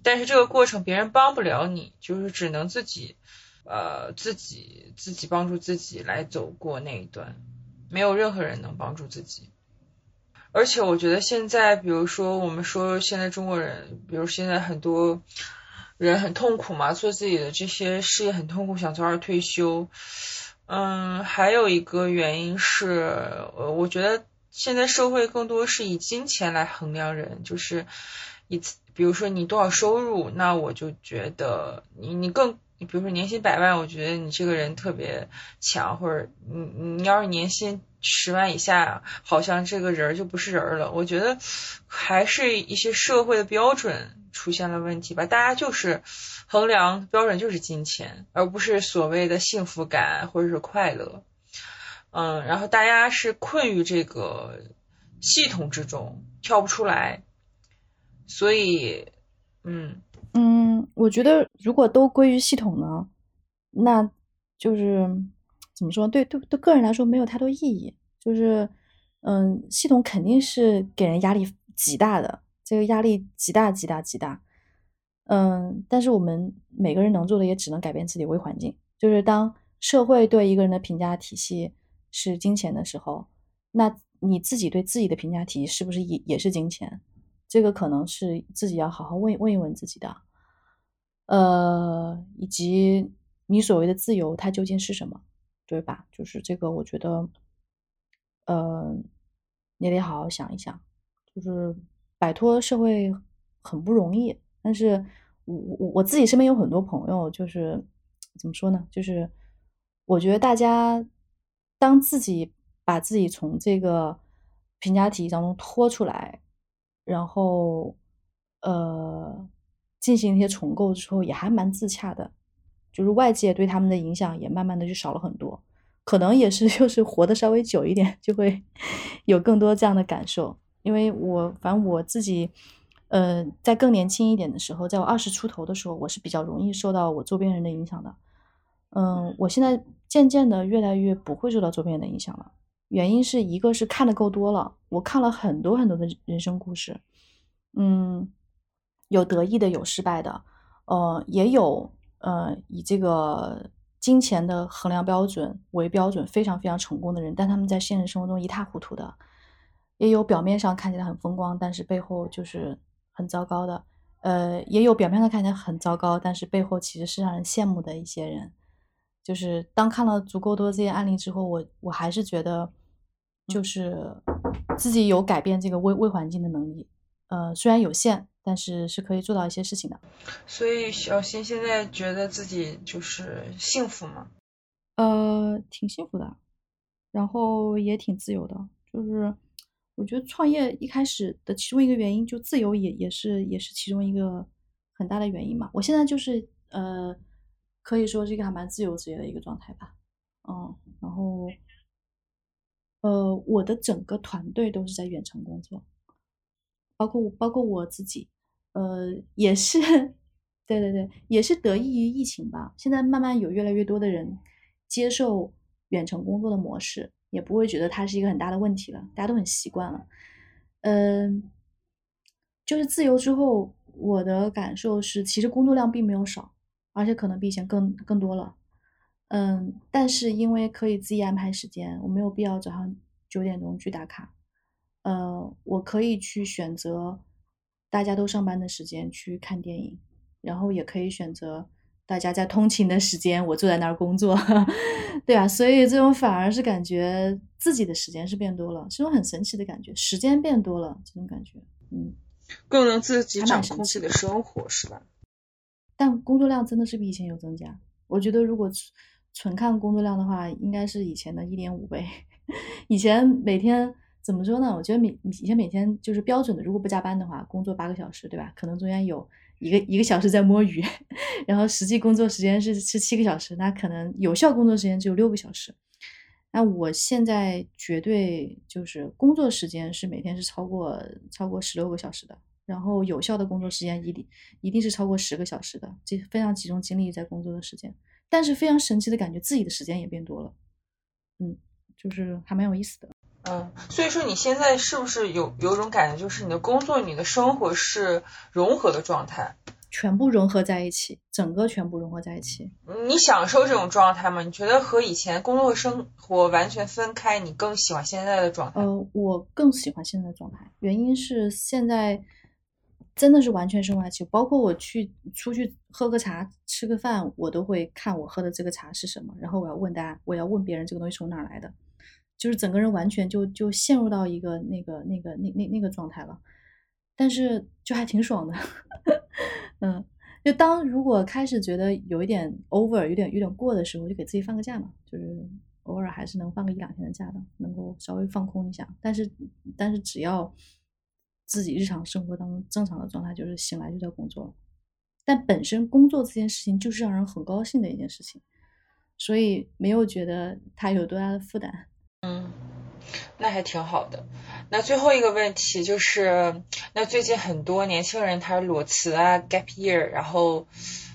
但是这个过程别人帮不了你，就是只能自己，呃，自己自己帮助自己来走过那一段，没有任何人能帮助自己。而且我觉得现在，比如说我们说现在中国人，比如现在很多人很痛苦嘛，做自己的这些事业很痛苦，想早点退休。嗯，还有一个原因是，呃，我觉得现在社会更多是以金钱来衡量人，就是以，比如说你多少收入，那我就觉得你你更，比如说年薪百万，我觉得你这个人特别强，或者你你要是年薪十万以下，好像这个人就不是人了。我觉得还是一些社会的标准出现了问题吧，大家就是。衡量标准就是金钱，而不是所谓的幸福感或者是快乐。嗯，然后大家是困于这个系统之中，跳不出来。所以，嗯嗯，我觉得如果都归于系统呢，那就是怎么说？对对对，个人来说没有太多意义。就是，嗯，系统肯定是给人压力极大的，这个压力极大极大极大。嗯，但是我们每个人能做的也只能改变自己微环境。就是当社会对一个人的评价体系是金钱的时候，那你自己对自己的评价体系是不是也也是金钱？这个可能是自己要好好问问一问自己的。呃，以及你所谓的自由，它究竟是什么，对吧？就是这个，我觉得，呃，你得好好想一想。就是摆脱社会很不容易。但是我我我自己身边有很多朋友，就是怎么说呢？就是我觉得大家当自己把自己从这个评价体系当中拖出来，然后呃进行一些重构之后，也还蛮自洽的。就是外界对他们的影响也慢慢的就少了很多。可能也是 就是活得稍微久一点，就会 有更多这样的感受。因为我反正我自己。呃，在更年轻一点的时候，在我二十出头的时候，我是比较容易受到我周边人的影响的。嗯，我现在渐渐的越来越不会受到周边人的影响了。原因是一个是看的够多了，我看了很多很多的人生故事，嗯，有得意的，有失败的，呃，也有呃以这个金钱的衡量标准为标准非常非常成功的人，但他们在现实生活中一塌糊涂的，也有表面上看起来很风光，但是背后就是。很糟糕的，呃，也有表面上看起来很糟糕，但是背后其实是让人羡慕的一些人。就是当看了足够多这些案例之后，我我还是觉得，就是自己有改变这个微微环境的能力。呃，虽然有限，但是是可以做到一些事情的。所以小新现在觉得自己就是幸福吗？呃，挺幸福的，然后也挺自由的，就是。我觉得创业一开始的其中一个原因，就自由也也是也是其中一个很大的原因嘛。我现在就是呃，可以说是一个还蛮自由职业的一个状态吧。嗯，然后呃，我的整个团队都是在远程工作，包括包括我自己，呃，也是，对对对，也是得益于疫情吧。现在慢慢有越来越多的人接受远程工作的模式。也不会觉得它是一个很大的问题了，大家都很习惯了。嗯，就是自由之后，我的感受是，其实工作量并没有少，而且可能比以前更更多了。嗯，但是因为可以自己安排时间，我没有必要早上九点钟去打卡。呃，我可以去选择大家都上班的时间去看电影，然后也可以选择大家在通勤的时间，我坐在那儿工作，对啊，所以这种反而是感觉自己的时间是变多了，是种很神奇的感觉，时间变多了这种感觉，嗯，更能自己掌控自己的生活，是吧？但工作量真的是比以前有增加。我觉得如果纯看工作量的话，应该是以前的一点五倍。以前每天。怎么说呢？我觉得每以前每天就是标准的，如果不加班的话，工作八个小时，对吧？可能中间有一个一个小时在摸鱼，然后实际工作时间是是七个小时，那可能有效工作时间只有六个小时。那我现在绝对就是工作时间是每天是超过超过十六个小时的，然后有效的工作时间一定一定是超过十个小时的，集非常集中精力在工作的时间。但是非常神奇的感觉，自己的时间也变多了，嗯，就是还蛮有意思的。嗯，所以说你现在是不是有有种感觉，就是你的工作、你的生活是融合的状态，全部融合在一起，整个全部融合在一起。你享受这种状态吗？你觉得和以前工作生活完全分开，你更喜欢现在的状态？呃，我更喜欢现在的状态，原因是现在真的是完全生活在，包括我去出去喝个茶、吃个饭，我都会看我喝的这个茶是什么，然后我要问大家，我要问别人这个东西从哪来的。就是整个人完全就就陷入到一个那个那个那那那个状态了，但是就还挺爽的，嗯，就当如果开始觉得有一点 over 有点有点过的时候，就给自己放个假嘛，就是偶尔还是能放个一两天的假的，能够稍微放空一下。但是但是只要自己日常生活当中正常的状态，就是醒来就在工作，但本身工作这件事情就是让人很高兴的一件事情，所以没有觉得它有多大的负担。嗯，那还挺好的。那最后一个问题就是，那最近很多年轻人他裸辞啊，gap year，然后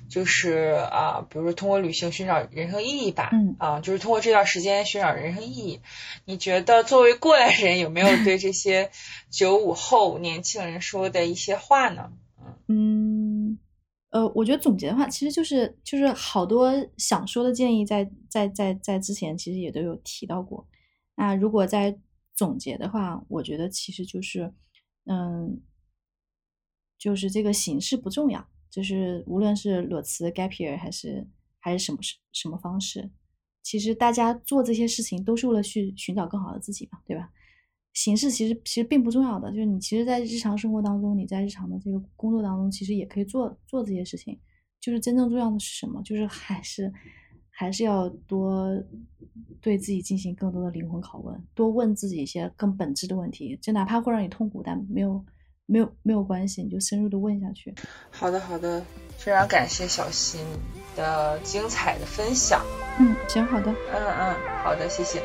就是啊，比如说通过旅行寻找人生意义吧，嗯，啊，就是通过这段时间寻找人生意义。你觉得作为过来人，有没有对这些 九五后年轻人说的一些话呢？嗯，呃，我觉得总结的话，其实就是就是好多想说的建议，在在在在之前其实也都有提到过。那如果在总结的话，我觉得其实就是，嗯，就是这个形式不重要，就是无论是裸辞、gap year 还是还是什么什什么方式，其实大家做这些事情都是为了去寻找更好的自己嘛，对吧？形式其实其实并不重要的，就是你其实，在日常生活当中，你在日常的这个工作当中，其实也可以做做这些事情，就是真正重要的是什么？就是还是。还是要多对自己进行更多的灵魂拷问，多问自己一些更本质的问题，就哪怕会让你痛苦，但没有没有没有关系，你就深入的问下去。好的好的，非常感谢小新的精彩的分享。嗯，行，好的。嗯嗯，好的，谢谢。